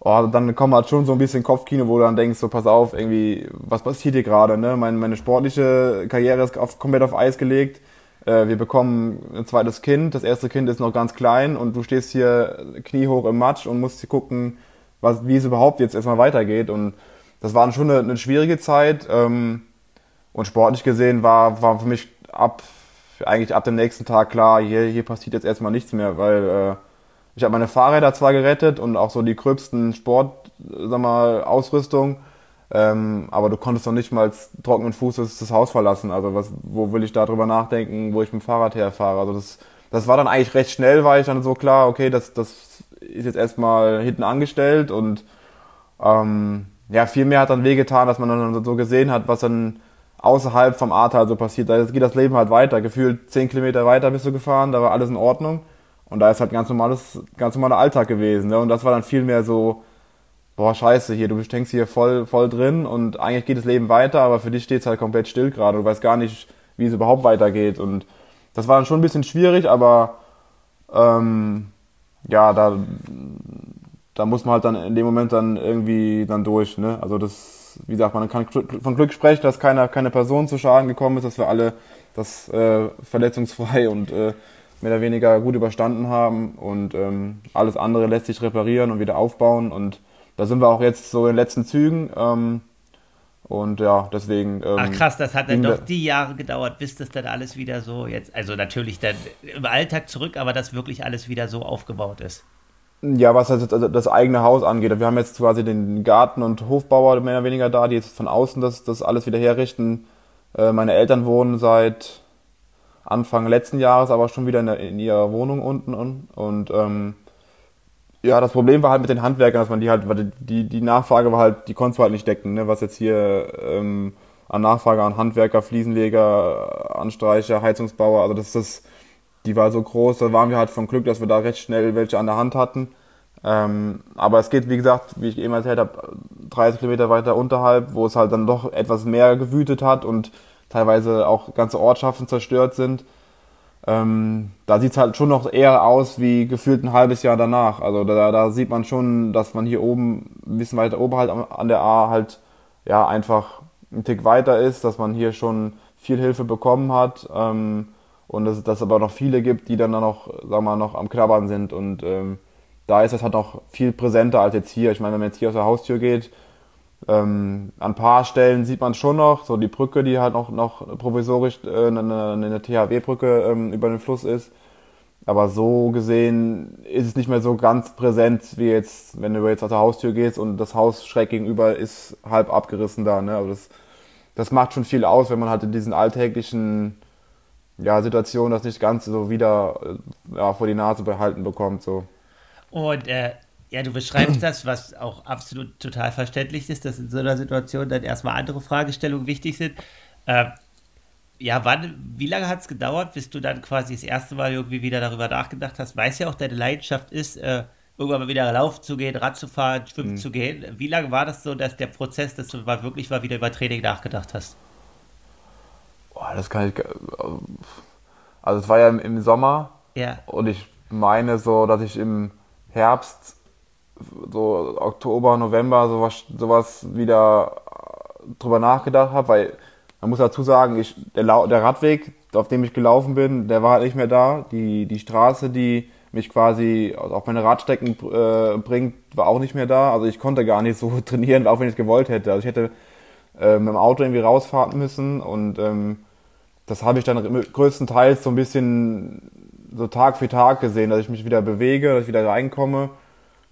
oh, dann kommt halt schon so ein bisschen Kopfkino, wo du dann denkst, so pass auf, irgendwie, was passiert hier gerade, ne? Meine, meine sportliche Karriere ist auf, komplett auf Eis gelegt äh, wir bekommen ein zweites Kind, das erste Kind ist noch ganz klein und du stehst hier kniehoch im Matsch und musst gucken, was, wie es überhaupt jetzt erstmal weitergeht. Und das war schon eine, eine schwierige Zeit. Ähm, und sportlich gesehen war, war für mich ab, eigentlich ab dem nächsten Tag klar, hier, hier passiert jetzt erstmal nichts mehr, weil äh, ich habe meine Fahrräder zwar gerettet und auch so die gröbsten Sport, sag mal, Ausrüstung, Ähm, aber du konntest noch nicht mal trockenen Fußes das Haus verlassen. Also was, wo will ich da drüber nachdenken, wo ich mit dem Fahrrad herfahre? Also das, das war dann eigentlich recht schnell, war ich dann so klar, okay, das, das ist jetzt erstmal hinten angestellt und ähm, ja, viel mehr hat dann wehgetan, dass man dann so gesehen hat, was dann außerhalb vom Ahrtal so passiert. Da geht das Leben halt weiter. Gefühlt zehn Kilometer weiter bist du gefahren, da war alles in Ordnung. Und da ist halt ganz normales, ganz normaler Alltag gewesen. Ne? Und das war dann viel mehr so, boah, scheiße, hier, du steckst hier voll, voll drin und eigentlich geht das Leben weiter, aber für dich steht es halt komplett still gerade. Du weißt gar nicht, wie es überhaupt weitergeht. Und das war dann schon ein bisschen schwierig, aber ähm, ja, da, da muss man halt dann in dem Moment dann irgendwie dann durch. Ne? Also das, wie gesagt, man kann von Glück sprechen, dass keiner, keine Person zu Schaden gekommen ist, dass wir alle das äh, verletzungsfrei und äh, mehr oder weniger gut überstanden haben und ähm, alles andere lässt sich reparieren und wieder aufbauen und da sind wir auch jetzt so in den letzten Zügen. Ähm, und ja, deswegen. Ähm, Ach krass, das hat dann doch die Jahre gedauert, bis das dann alles wieder so jetzt, also natürlich dann im Alltag zurück, aber dass wirklich alles wieder so aufgebaut ist. Ja, was das, also das eigene Haus angeht. Wir haben jetzt quasi den Garten- und Hofbauer mehr oder weniger da, die jetzt von außen das, das alles wieder herrichten. Äh, meine Eltern wohnen seit Anfang letzten Jahres aber schon wieder in, der, in ihrer Wohnung unten und, und ähm, ja, das Problem war halt mit den Handwerkern, dass man die halt, die, die Nachfrage war halt, die konntest du halt nicht decken, ne? was jetzt hier ähm, an Nachfrage an Handwerker, Fliesenleger, Anstreicher, Heizungsbauer, also das ist, die war so groß, da waren wir halt von Glück, dass wir da recht schnell welche an der Hand hatten. Ähm, aber es geht, wie gesagt, wie ich eben erzählt habe, 30 Kilometer weiter unterhalb, wo es halt dann doch etwas mehr gewütet hat und teilweise auch ganze Ortschaften zerstört sind. Ähm, da sieht es halt schon noch eher aus wie gefühlt ein halbes Jahr danach. Also da, da sieht man schon, dass man hier oben, ein bisschen weiter oben halt an der A halt ja einfach ein Tick weiter ist, dass man hier schon viel Hilfe bekommen hat ähm, und dass es aber noch viele gibt, die dann, dann noch, sagen wir mal, noch am Knabbern sind und ähm, da ist das halt noch viel präsenter als jetzt hier. Ich meine, wenn man jetzt hier aus der Haustür geht, ähm, an ein paar Stellen sieht man schon noch, so die Brücke, die halt noch, noch provisorisch äh, eine, eine THW-Brücke ähm, über den Fluss ist. Aber so gesehen ist es nicht mehr so ganz präsent wie jetzt, wenn du jetzt aus der Haustür gehst und das Haus schräg gegenüber ist halb abgerissen da. Ne? Aber das, das macht schon viel aus, wenn man halt in diesen alltäglichen ja, Situationen das nicht ganz so wieder äh, ja, vor die Nase behalten bekommt. So. Und äh, ja, du beschreibst das, was auch absolut total verständlich ist, dass in so einer Situation dann erstmal andere Fragestellungen wichtig sind. Äh, ja, wann, wie lange hat es gedauert, bis du dann quasi das erste Mal irgendwie wieder darüber nachgedacht hast? Weiß ja auch, deine Leidenschaft ist, äh, irgendwann mal wieder laufen zu gehen, Rad zu fahren, schwimmen mhm. zu gehen. Wie lange war das so, dass der Prozess, dass du mal wirklich mal wieder über Training nachgedacht hast? Boah, das kann ich. Also, es war ja im, im Sommer. Ja. Und ich meine so, dass ich im Herbst so Oktober, November sowas, sowas wieder drüber nachgedacht habe, weil man muss dazu sagen, ich, der, der Radweg, auf dem ich gelaufen bin, der war halt nicht mehr da. Die, die Straße, die mich quasi auf meine Radstecken äh, bringt, war auch nicht mehr da. Also ich konnte gar nicht so trainieren, auch wenn ich es gewollt hätte. Also ich hätte äh, mit dem Auto irgendwie rausfahren müssen und ähm, das habe ich dann größtenteils so ein bisschen so Tag für Tag gesehen, dass ich mich wieder bewege, dass ich wieder reinkomme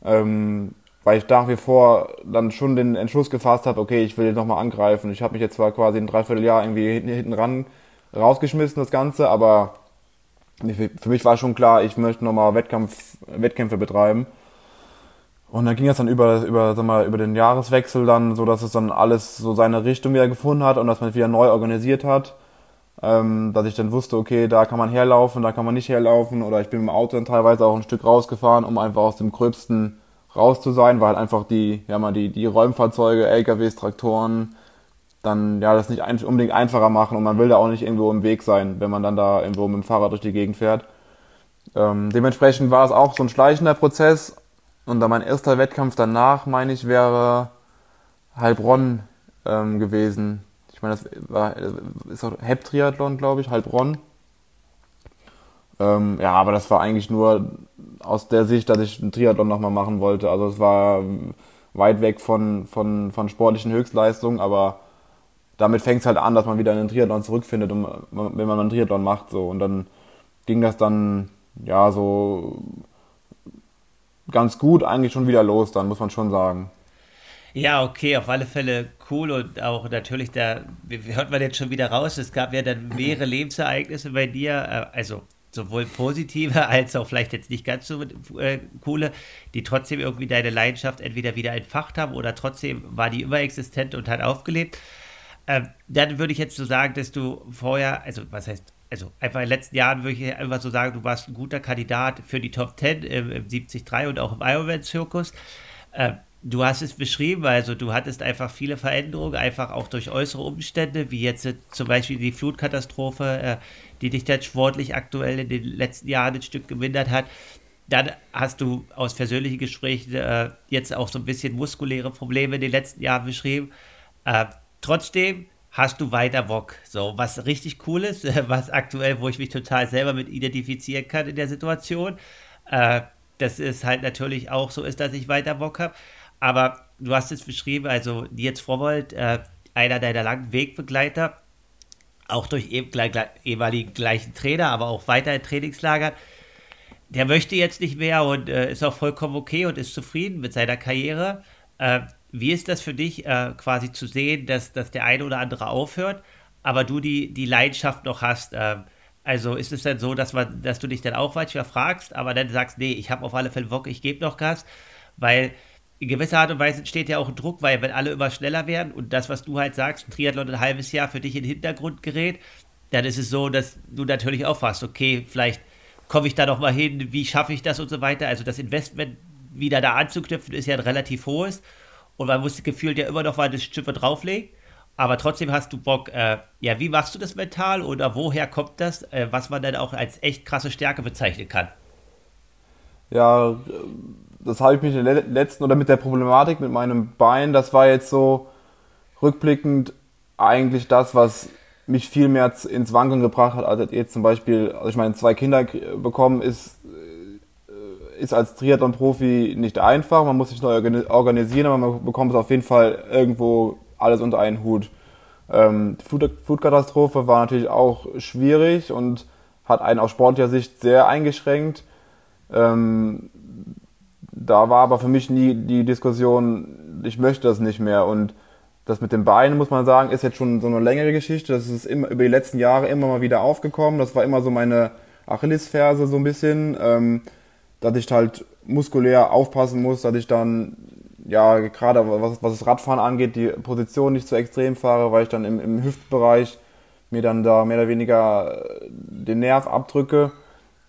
ähm, weil ich nach wie vor dann schon den Entschluss gefasst habe, okay, ich will jetzt nochmal angreifen. Ich habe mich jetzt zwar quasi ein Dreivierteljahr irgendwie hinten, hinten ran rausgeschmissen, das Ganze, aber für mich war schon klar, ich möchte nochmal Wettkampf, Wettkämpfe betreiben. Und dann ging es dann über, über, sag mal, über den Jahreswechsel dann, so dass es dann alles so seine Richtung wieder gefunden hat und dass man wieder neu organisiert hat. Ähm, dass ich dann wusste, okay, da kann man herlaufen, da kann man nicht herlaufen. Oder ich bin im Auto dann teilweise auch ein Stück rausgefahren, um einfach aus dem Gröbsten raus zu sein, weil halt einfach die, ja mal die, die Räumfahrzeuge, LKWs, Traktoren, dann ja das nicht ein, unbedingt einfacher machen und man will da auch nicht irgendwo im Weg sein, wenn man dann da irgendwo mit dem Fahrrad durch die Gegend fährt. Ähm, dementsprechend war es auch so ein schleichender Prozess und dann mein erster Wettkampf danach, meine ich, wäre Heilbronn ähm, gewesen. Ich meine, das war, ist auch Hep-Triathlon, glaube ich, Heilbronn. Ähm, ja, aber das war eigentlich nur aus der Sicht, dass ich einen Triathlon nochmal machen wollte. Also es war weit weg von, von, von sportlichen Höchstleistungen, aber damit fängt es halt an, dass man wieder in den Triathlon zurückfindet, wenn man einen Triathlon macht. So. Und dann ging das dann ja so ganz gut eigentlich schon wieder los, dann muss man schon sagen. Ja, okay, auf alle Fälle cool und auch natürlich, da hört man jetzt schon wieder raus, es gab ja dann mehrere Lebensereignisse bei dir, äh, also sowohl positive als auch vielleicht jetzt nicht ganz so äh, coole, die trotzdem irgendwie deine Leidenschaft entweder wieder entfacht haben oder trotzdem war die immer existent und hat aufgelebt. Ähm, dann würde ich jetzt so sagen, dass du vorher, also was heißt, also einfach in den letzten Jahren würde ich einfach so sagen, du warst ein guter Kandidat für die Top 10 im, im 73 und auch im Ironman-Zirkus. Ähm, du hast es beschrieben, also du hattest einfach viele Veränderungen, einfach auch durch äußere Umstände, wie jetzt zum Beispiel die Flutkatastrophe, äh, die dich dann sportlich aktuell in den letzten Jahren ein Stück gemindert hat. Dann hast du aus persönlichen Gesprächen äh, jetzt auch so ein bisschen muskuläre Probleme in den letzten Jahren beschrieben. Äh, trotzdem hast du weiter Bock. So, was richtig cool ist, was aktuell, wo ich mich total selber mit identifizieren kann in der Situation. Äh, das ist halt natürlich auch so ist, dass ich weiter Bock habe. Aber du hast es beschrieben, also Nils Frobold, äh, einer deiner langen Wegbegleiter, auch durch ehemaligen gleichen Trainer, aber auch weiter in Trainingslagern. Der möchte jetzt nicht mehr und äh, ist auch vollkommen okay und ist zufrieden mit seiner Karriere. Äh, wie ist das für dich, äh, quasi zu sehen, dass, dass der eine oder andere aufhört, aber du die, die Leidenschaft noch hast? Ähm, also ist es dann so, dass, man, dass du dich dann auch manchmal fragst, aber dann sagst, nee, ich habe auf alle Fälle Bock, ich gebe noch Gas, weil in gewisser Art und Weise entsteht ja auch ein Druck, weil wenn alle immer schneller werden und das, was du halt sagst, Triathlon ein halbes Jahr für dich in den Hintergrund gerät, dann ist es so, dass du natürlich aufwachst, okay, vielleicht komme ich da noch mal hin, wie schaffe ich das und so weiter. Also das Investment wieder da anzuknüpfen, ist ja ein relativ hohes und man muss gefühlt ja immer noch mal das Schiffe drauflegen. Aber trotzdem hast du Bock, äh, ja, wie machst du das mental oder woher kommt das, äh, was man dann auch als echt krasse Stärke bezeichnen kann? Ja, das habe ich mich in den letzten oder mit der Problematik mit meinem Bein, das war jetzt so rückblickend eigentlich das, was mich viel mehr ins Wankeln gebracht hat, als jetzt zum Beispiel, also ich meine, zwei Kinder bekommen ist, äh, ist als Triathlon-Profi nicht einfach. Man muss sich neu organisieren, aber man bekommt es auf jeden Fall irgendwo alles unter einen Hut. Ähm, die Flut Flutkatastrophe war natürlich auch schwierig und hat einen aus sportlicher Sicht sehr eingeschränkt. Ähm, da war aber für mich nie die Diskussion, ich möchte das nicht mehr. Und das mit den Beinen, muss man sagen, ist jetzt schon so eine längere Geschichte. Das ist immer über die letzten Jahre immer mal wieder aufgekommen. Das war immer so meine Achillesferse so ein bisschen, ähm, dass ich halt muskulär aufpassen muss, dass ich dann, ja, gerade was, was das Radfahren angeht, die Position nicht zu extrem fahre, weil ich dann im, im Hüftbereich mir dann da mehr oder weniger den Nerv abdrücke.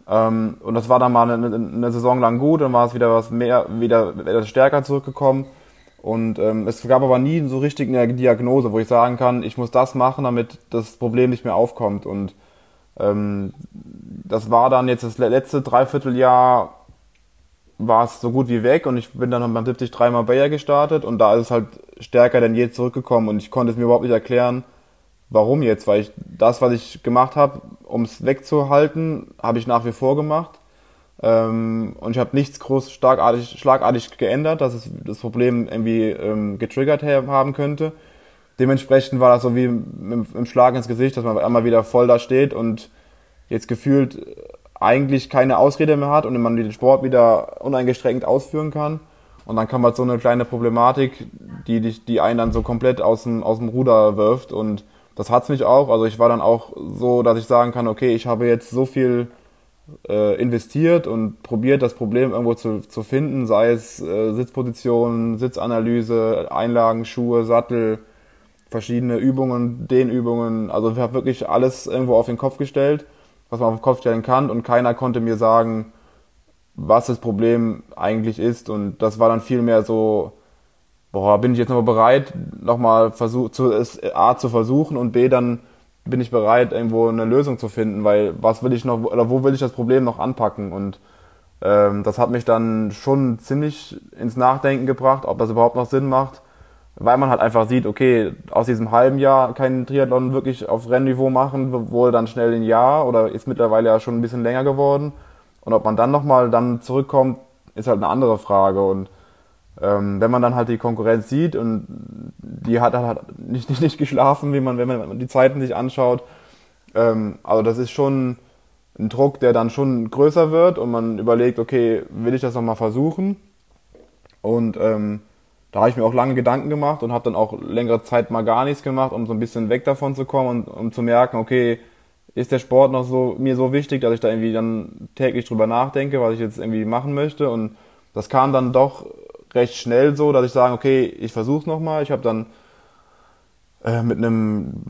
Ähm, und das war dann mal eine, eine, Saison lang gut, dann war es wieder was mehr, wieder etwas stärker zurückgekommen. Und ähm, es gab aber nie so richtig eine Diagnose, wo ich sagen kann, ich muss das machen, damit das Problem nicht mehr aufkommt. Und ähm, das war dann jetzt das letzte Dreivierteljahr war es so gut wie weg und ich bin dann beim 73 dreimal Bayer gestartet und da ist es halt stärker denn je zurückgekommen und ich konnte es mir überhaupt nicht erklären, Warum jetzt? Weil ich das, was ich gemacht habe, um es wegzuhalten, habe ich nach wie vor gemacht. Ähm, und ich habe nichts groß starkartig, schlagartig geändert, dass es das Problem irgendwie ähm, getriggert haben könnte. Dementsprechend war das so wie im, im Schlag ins Gesicht, dass man einmal wieder voll da steht und jetzt gefühlt eigentlich keine Ausrede mehr hat und man den Sport wieder uneingeschränkt ausführen kann. Und dann kam halt so eine kleine Problematik, die, die, die einen dann so komplett aus dem, aus dem Ruder wirft und das hat's mich auch. Also ich war dann auch so, dass ich sagen kann, okay, ich habe jetzt so viel äh, investiert und probiert, das Problem irgendwo zu, zu finden, sei es äh, Sitzposition, Sitzanalyse, Einlagen, Schuhe, Sattel, verschiedene Übungen, Dehnübungen. Also ich habe wirklich alles irgendwo auf den Kopf gestellt, was man auf den Kopf stellen kann und keiner konnte mir sagen, was das Problem eigentlich ist. Und das war dann viel mehr so, boah, bin ich jetzt nochmal bereit, nochmal versuch, zu, es A zu versuchen und B dann bin ich bereit, irgendwo eine Lösung zu finden, weil was will ich noch, oder wo will ich das Problem noch anpacken? Und ähm, das hat mich dann schon ziemlich ins Nachdenken gebracht, ob das überhaupt noch Sinn macht, weil man halt einfach sieht, okay, aus diesem halben Jahr keinen Triathlon wirklich auf Rennniveau machen, wohl dann schnell ein Jahr oder ist mittlerweile ja schon ein bisschen länger geworden. Und ob man dann nochmal dann zurückkommt, ist halt eine andere Frage. Und ähm, wenn man dann halt die Konkurrenz sieht und die hat halt nicht, nicht, nicht geschlafen, wie man, wenn man die Zeiten sich anschaut. Ähm, also das ist schon ein Druck, der dann schon größer wird und man überlegt, okay, will ich das nochmal versuchen? Und ähm, da habe ich mir auch lange Gedanken gemacht und habe dann auch längere Zeit mal gar nichts gemacht, um so ein bisschen weg davon zu kommen und um zu merken, okay, ist der Sport noch so mir so wichtig, dass ich da irgendwie dann täglich drüber nachdenke, was ich jetzt irgendwie machen möchte. Und das kam dann doch recht schnell so, dass ich sage, okay, ich versuche nochmal. Ich habe dann äh, mit einem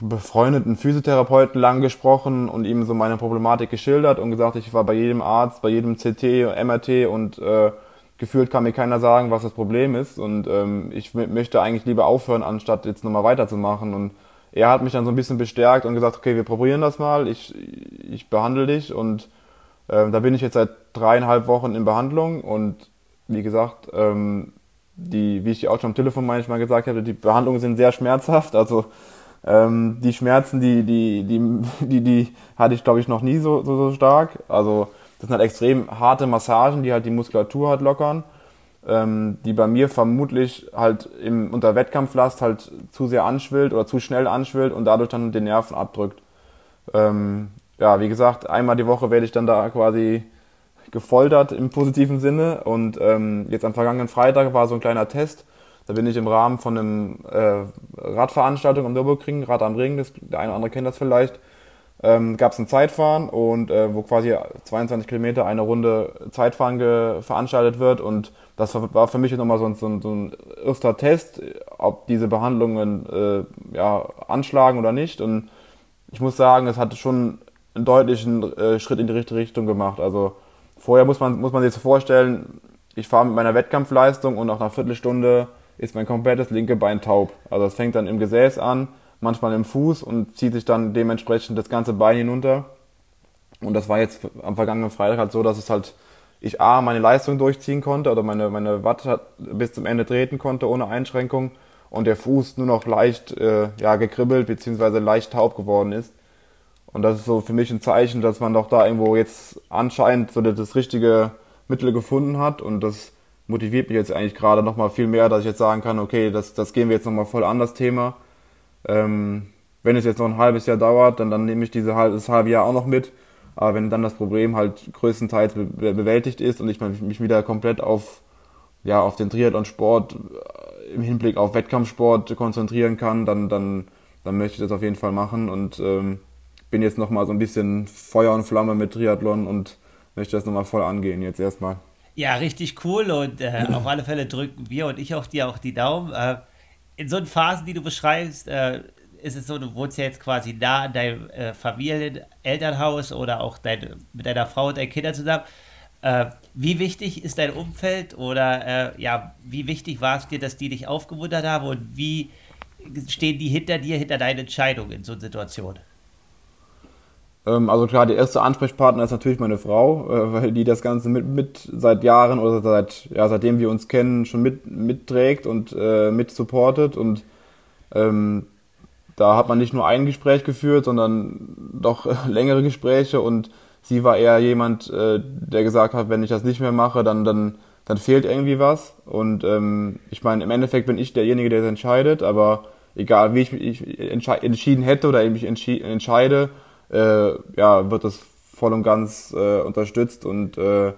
befreundeten Physiotherapeuten lang gesprochen und ihm so meine Problematik geschildert und gesagt, ich war bei jedem Arzt, bei jedem CT, MRT und äh, gefühlt kann mir keiner sagen, was das Problem ist. Und ähm, ich möchte eigentlich lieber aufhören, anstatt jetzt nochmal weiterzumachen. Und er hat mich dann so ein bisschen bestärkt und gesagt, okay, wir probieren das mal, ich, ich behandle dich. Und ähm, da bin ich jetzt seit dreieinhalb Wochen in Behandlung. Und wie gesagt, ähm, die, wie ich auch schon am Telefon manchmal gesagt habe, die Behandlungen sind sehr schmerzhaft. Also ähm, die Schmerzen, die, die, die, die, die hatte ich, glaube ich, noch nie so, so, so stark. Also das sind halt extrem harte Massagen, die halt die Muskulatur halt lockern, ähm, die bei mir vermutlich halt im, unter Wettkampflast halt zu sehr anschwillt oder zu schnell anschwillt und dadurch dann den Nerven abdrückt. Ähm, ja, wie gesagt, einmal die Woche werde ich dann da quasi gefoltert im positiven Sinne und ähm, jetzt am vergangenen Freitag war so ein kleiner Test. Da bin ich im Rahmen von einem äh, Radveranstaltung am Nürburgring, Rad am Ring, das, der eine oder andere kennt das vielleicht, ähm, gab es ein Zeitfahren und äh, wo quasi 22 Kilometer eine Runde Zeitfahren veranstaltet wird und das war für mich nochmal so ein, so, ein, so ein erster Test, ob diese Behandlungen äh, ja, anschlagen oder nicht und ich muss sagen, es hat schon einen deutlichen äh, Schritt in die richtige Richtung gemacht. Also vorher muss man, muss man sich so vorstellen, ich fahre mit meiner Wettkampfleistung und nach einer Viertelstunde ist mein komplettes linke Bein taub. Also es fängt dann im Gesäß an manchmal im Fuß und zieht sich dann dementsprechend das ganze Bein hinunter. Und das war jetzt am vergangenen Freitag halt so, dass es halt ich A, meine Leistung durchziehen konnte oder meine, meine Watt bis zum Ende treten konnte ohne Einschränkung und der Fuß nur noch leicht äh, ja, gekribbelt beziehungsweise leicht taub geworden ist. Und das ist so für mich ein Zeichen, dass man doch da irgendwo jetzt anscheinend so das richtige Mittel gefunden hat. Und das motiviert mich jetzt eigentlich gerade nochmal viel mehr, dass ich jetzt sagen kann, okay, das, das gehen wir jetzt nochmal voll an das Thema. Ähm, wenn es jetzt noch ein halbes Jahr dauert, dann, dann nehme ich diese, das halbe Jahr auch noch mit. Aber wenn dann das Problem halt größtenteils be bewältigt ist und ich mich wieder komplett auf, ja, auf den Triathlon-Sport äh, im Hinblick auf Wettkampfsport konzentrieren kann, dann, dann, dann möchte ich das auf jeden Fall machen. Und ähm, bin jetzt nochmal so ein bisschen Feuer und Flamme mit Triathlon und möchte das nochmal voll angehen jetzt erstmal. Ja, richtig cool und äh, auf alle Fälle drücken wir und ich auch dir auch die Daumen. Äh, in so Phasen, die du beschreibst, äh, ist es so, du wohnst ja jetzt quasi da in deinem äh, Familien-, Elternhaus oder auch dein, mit deiner Frau und deinen Kindern zusammen. Äh, wie wichtig ist dein Umfeld oder äh, ja, wie wichtig war es dir, dass die dich aufgemuntert haben und wie stehen die hinter dir, hinter deinen Entscheidungen in so einer Situation? Ähm, also klar, der erste Ansprechpartner ist natürlich meine Frau, äh, weil die das Ganze mit, mit seit Jahren oder seit ja seitdem wir uns kennen schon mit mitträgt und äh, mit supportet. Und ähm, da hat man nicht nur ein Gespräch geführt, sondern doch längere Gespräche. Und sie war eher jemand, äh, der gesagt hat, wenn ich das nicht mehr mache, dann dann dann fehlt irgendwie was. Und ähm, ich meine im Endeffekt bin ich derjenige, der es entscheidet, aber egal wie ich mich entschieden hätte oder ich mich entscheide äh, ja, wird das voll und ganz äh, unterstützt und äh,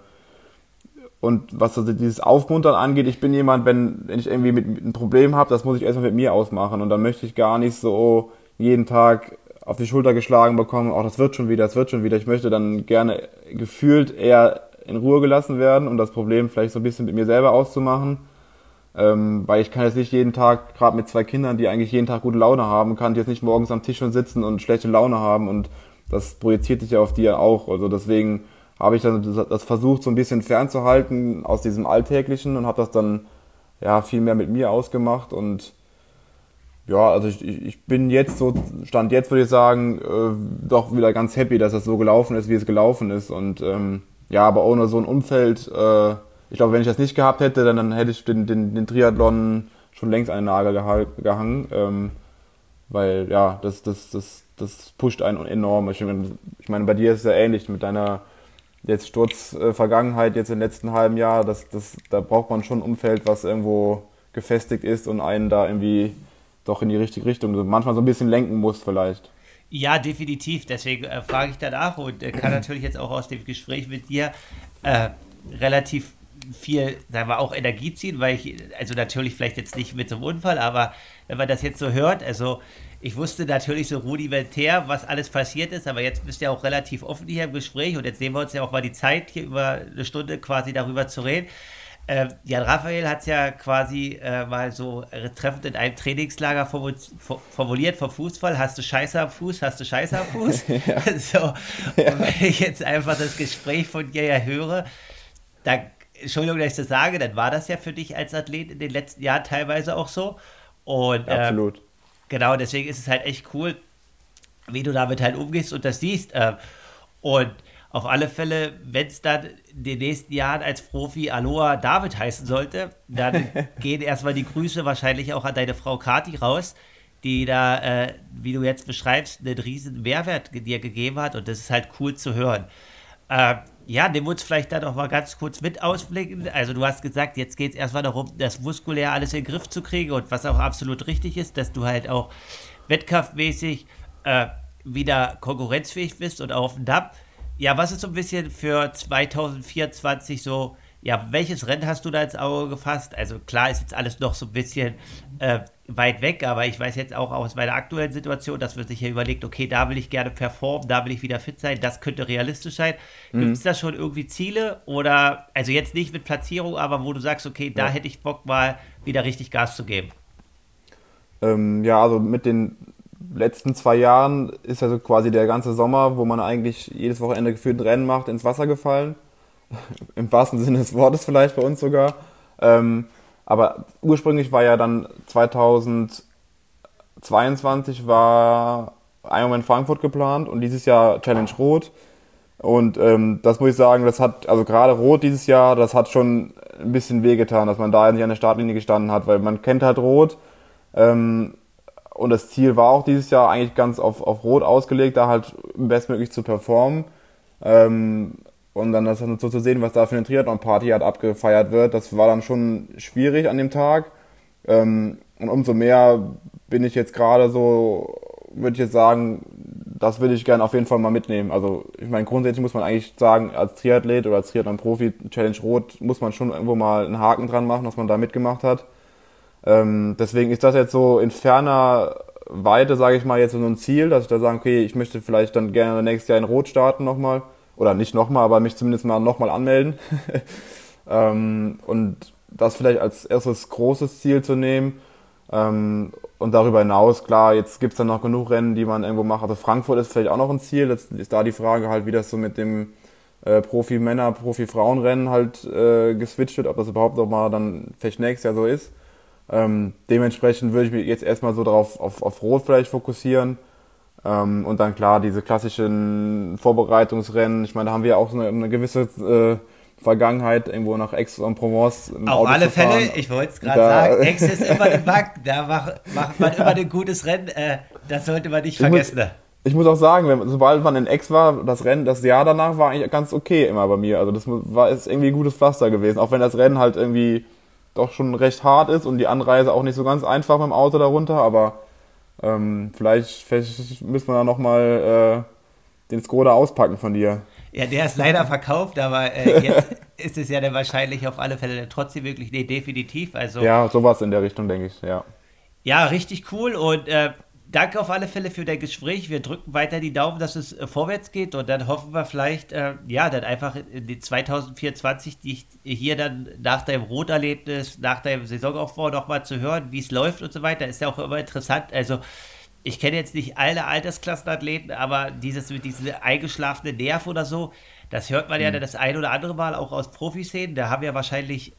und was also dieses Aufmuntern angeht, ich bin jemand, wenn, wenn ich irgendwie mit, mit ein Problem habe, das muss ich erstmal mit mir ausmachen und dann möchte ich gar nicht so jeden Tag auf die Schulter geschlagen bekommen, auch das wird schon wieder, das wird schon wieder. Ich möchte dann gerne gefühlt eher in Ruhe gelassen werden und das Problem vielleicht so ein bisschen mit mir selber auszumachen. Ähm, weil ich kann jetzt nicht jeden Tag, gerade mit zwei Kindern, die eigentlich jeden Tag gute Laune haben, kann ich jetzt nicht morgens am Tisch schon sitzen und schlechte Laune haben und das projiziert sich ja auf die auch. Also deswegen habe ich dann das versucht, so ein bisschen fernzuhalten aus diesem Alltäglichen und habe das dann ja viel mehr mit mir ausgemacht und ja, also ich, ich bin jetzt so, Stand jetzt würde ich sagen, äh, doch wieder ganz happy, dass das so gelaufen ist, wie es gelaufen ist. Und ähm, ja, aber ohne so ein Umfeld, äh, ich glaube, wenn ich das nicht gehabt hätte, dann, dann hätte ich den, den, den Triathlon schon längst an den Nagel gehangen. Ähm, weil ja, das, das, das, das pusht einen enorm. Ich meine, ich meine, bei dir ist es ja ähnlich mit deiner jetzt Sturz-Vergangenheit jetzt im letzten halben Jahr. Das, das, da braucht man schon ein Umfeld, was irgendwo gefestigt ist und einen da irgendwie doch in die richtige Richtung, manchmal so ein bisschen lenken muss vielleicht. Ja, definitiv. Deswegen äh, frage ich danach und äh, kann natürlich jetzt auch aus dem Gespräch mit dir äh, relativ viel, sagen wir auch Energie ziehen, weil ich, also natürlich vielleicht jetzt nicht mit so einem Unfall, aber wenn man das jetzt so hört, also ich wusste natürlich so rudimentär, was alles passiert ist, aber jetzt bist du ja auch relativ offen hier im Gespräch und jetzt nehmen wir uns ja auch mal die Zeit, hier über eine Stunde quasi darüber zu reden. Äh, Jan Raphael hat es ja quasi äh, mal so treffend in einem Trainingslager formuliert vom Fußball. Hast du Scheiße am Fuß? Hast du Scheiße am Fuß? ja. So. Ja. Und wenn ich jetzt einfach das Gespräch von dir ja höre, dann, Entschuldigung, dass ich das sage, dann war das ja für dich als Athlet in den letzten Jahren teilweise auch so. Und, äh, Absolut. Genau, deswegen ist es halt echt cool, wie du damit halt umgehst und das siehst. Äh, und auf alle Fälle, wenn es dann in den nächsten Jahren als Profi Aloha David heißen sollte, dann gehen erstmal die Grüße wahrscheinlich auch an deine Frau Kati raus, die da, äh, wie du jetzt beschreibst, einen riesen Mehrwert dir gegeben hat und das ist halt cool zu hören. Äh, ja, nehmen wir uns vielleicht dann auch mal ganz kurz mit ausblicken. Also du hast gesagt, jetzt geht es erstmal darum, das muskulär alles in den Griff zu kriegen und was auch absolut richtig ist, dass du halt auch wettkampfmäßig äh, wieder konkurrenzfähig bist und auf dem Damm. Ja, was ist so ein bisschen für 2024 so, ja, welches Rennen hast du da ins Auge gefasst? Also klar ist jetzt alles noch so ein bisschen äh, weit weg, aber ich weiß jetzt auch aus meiner aktuellen Situation, dass man sich ja überlegt, okay, da will ich gerne performen, da will ich wieder fit sein, das könnte realistisch sein. Gibt es mhm. da schon irgendwie Ziele oder, also jetzt nicht mit Platzierung, aber wo du sagst, okay, da ja. hätte ich Bock mal wieder richtig Gas zu geben? Ähm, ja, also mit den letzten zwei Jahren ist also quasi der ganze Sommer, wo man eigentlich jedes Wochenende gefühlt ein Rennen macht, ins Wasser gefallen. Im wahrsten Sinne des Wortes vielleicht bei uns sogar. Ähm, aber ursprünglich war ja dann 2022 war Ironman Frankfurt geplant und dieses Jahr Challenge Rot. Und ähm, das muss ich sagen, das hat, also gerade Rot dieses Jahr, das hat schon ein bisschen wehgetan, dass man da nicht an der Startlinie gestanden hat, weil man kennt halt Rot. Ähm, und das Ziel war auch dieses Jahr eigentlich ganz auf, auf Rot ausgelegt, da halt bestmöglich zu performen. Ähm, und dann das so zu sehen, was da für eine Triathlon-Party halt abgefeiert wird, das war dann schon schwierig an dem Tag. Ähm, und umso mehr bin ich jetzt gerade so, würde ich jetzt sagen, das würde ich gerne auf jeden Fall mal mitnehmen. Also ich meine, grundsätzlich muss man eigentlich sagen, als Triathlet oder als Triathlon-Profi, Challenge Rot, muss man schon irgendwo mal einen Haken dran machen, dass man da mitgemacht hat. Ähm, deswegen ist das jetzt so in ferner Weite, sage ich mal, jetzt so ein Ziel, dass ich da sage, okay, ich möchte vielleicht dann gerne nächstes Jahr in Rot starten nochmal oder nicht nochmal, aber mich zumindest mal nochmal anmelden. ähm, und das vielleicht als erstes großes Ziel zu nehmen. Ähm, und darüber hinaus, klar, jetzt gibt's dann noch genug Rennen, die man irgendwo macht. Also Frankfurt ist vielleicht auch noch ein Ziel. Jetzt ist da die Frage halt, wie das so mit dem äh, Profi-Männer, Profi-Frauen-Rennen halt äh, geswitcht wird, ob das überhaupt noch mal dann vielleicht nächstes Jahr so ist. Ähm, dementsprechend würde ich mich jetzt erstmal so darauf auf, auf Rot vielleicht fokussieren. Ähm, und dann klar, diese klassischen Vorbereitungsrennen, ich meine, da haben wir auch so eine, eine gewisse äh, Vergangenheit, irgendwo nach Aix-en-Provence. Auf Auto alle Fälle, ich wollte es gerade sagen, Aix ist immer eine Bank, da macht, macht man immer ein gutes Rennen, äh, das sollte man nicht vergessen. Ich muss, ich muss auch sagen, wenn, sobald man in Aix war, das Rennen, das Jahr danach war eigentlich ganz okay immer bei mir. Also das war ist irgendwie ein gutes Pflaster gewesen, auch wenn das Rennen halt irgendwie doch schon recht hart ist und die Anreise auch nicht so ganz einfach mit dem Auto darunter, aber ähm, vielleicht, vielleicht müssen wir da nochmal äh, den Skoda auspacken von dir. Ja, der ist leider verkauft, aber äh, jetzt ist es ja dann wahrscheinlich auf alle Fälle trotzdem wirklich, nee, definitiv. Also, ja, sowas in der Richtung, denke ich, ja. Ja, richtig cool und äh, danke auf alle Fälle für dein Gespräch. Wir drücken weiter die Daumen, dass es äh, vorwärts geht und dann hoffen wir vielleicht, äh, ja, dann einfach in die 2024, die hier dann nach deinem Roterlebnis, nach deinem Saisonaufbau nochmal zu hören, wie es läuft und so weiter, ist ja auch immer interessant. Also, ich kenne jetzt nicht alle Altersklassenathleten, aber dieses mit diesem eingeschlafenen Nerv oder so, das hört man mhm. ja das ein oder andere Mal auch aus Profiszenen. Da haben wir wahrscheinlich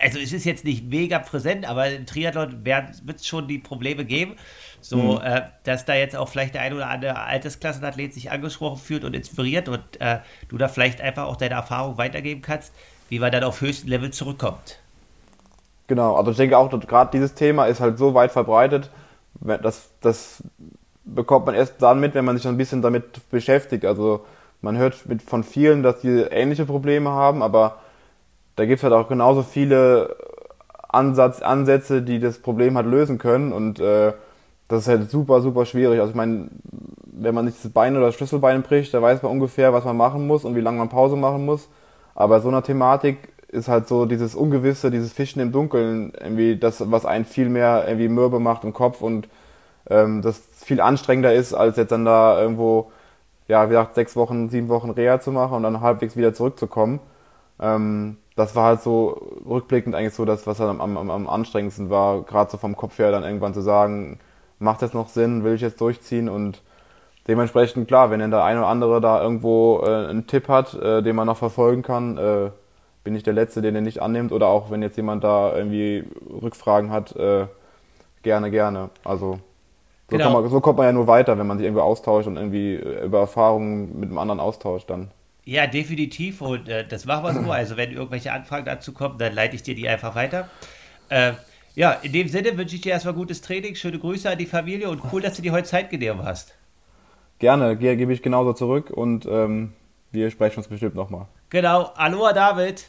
also es ist jetzt nicht mega präsent, aber im Triathlon wird es schon die Probleme geben. So, mhm. äh, dass da jetzt auch vielleicht der ein oder andere Altersklassenathlet sich angesprochen fühlt und inspiriert und äh, du da vielleicht einfach auch deine Erfahrung weitergeben kannst, wie man dann auf höchstem Level zurückkommt. Genau, also ich denke auch, gerade dieses Thema ist halt so weit verbreitet, das, das bekommt man erst dann mit, wenn man sich ein bisschen damit beschäftigt. Also man hört von vielen, dass die ähnliche Probleme haben, aber da gibt es halt auch genauso viele Ansatz, Ansätze, die das Problem halt lösen können und äh, das ist halt super, super schwierig. Also ich meine, wenn man sich das Bein oder das Schlüsselbein bricht, da weiß man ungefähr, was man machen muss und wie lange man Pause machen muss. Aber so einer Thematik ist halt so dieses Ungewisse, dieses Fischen im Dunkeln, irgendwie das, was einen viel mehr irgendwie mürbe macht im Kopf und ähm, das viel anstrengender ist, als jetzt dann da irgendwo, ja, wie gesagt, sechs Wochen, sieben Wochen Reha zu machen und dann halbwegs wieder zurückzukommen. Ähm, das war halt so rückblickend eigentlich so das, was am, am, am anstrengendsten war, gerade so vom Kopf her dann irgendwann zu sagen, macht das noch Sinn, will ich jetzt durchziehen und dementsprechend klar, wenn dann der eine oder andere da irgendwo äh, einen Tipp hat, äh, den man noch verfolgen kann, äh, bin ich der Letzte, den er nicht annimmt oder auch wenn jetzt jemand da irgendwie Rückfragen hat, äh, gerne, gerne. Also so, genau. man, so, kommt man ja nur weiter, wenn man sich irgendwie austauscht und irgendwie über Erfahrungen mit einem anderen austauscht dann. Ja, definitiv. Und äh, das machen wir so. Also, wenn irgendwelche Anfragen dazu kommen, dann leite ich dir die einfach weiter. Äh, ja, in dem Sinne wünsche ich dir erstmal gutes Training, schöne Grüße an die Familie und cool, dass du dir heute Zeit genommen hast. Gerne, gebe ich genauso zurück und ähm, wir sprechen uns bestimmt nochmal. Genau. Aloha, David.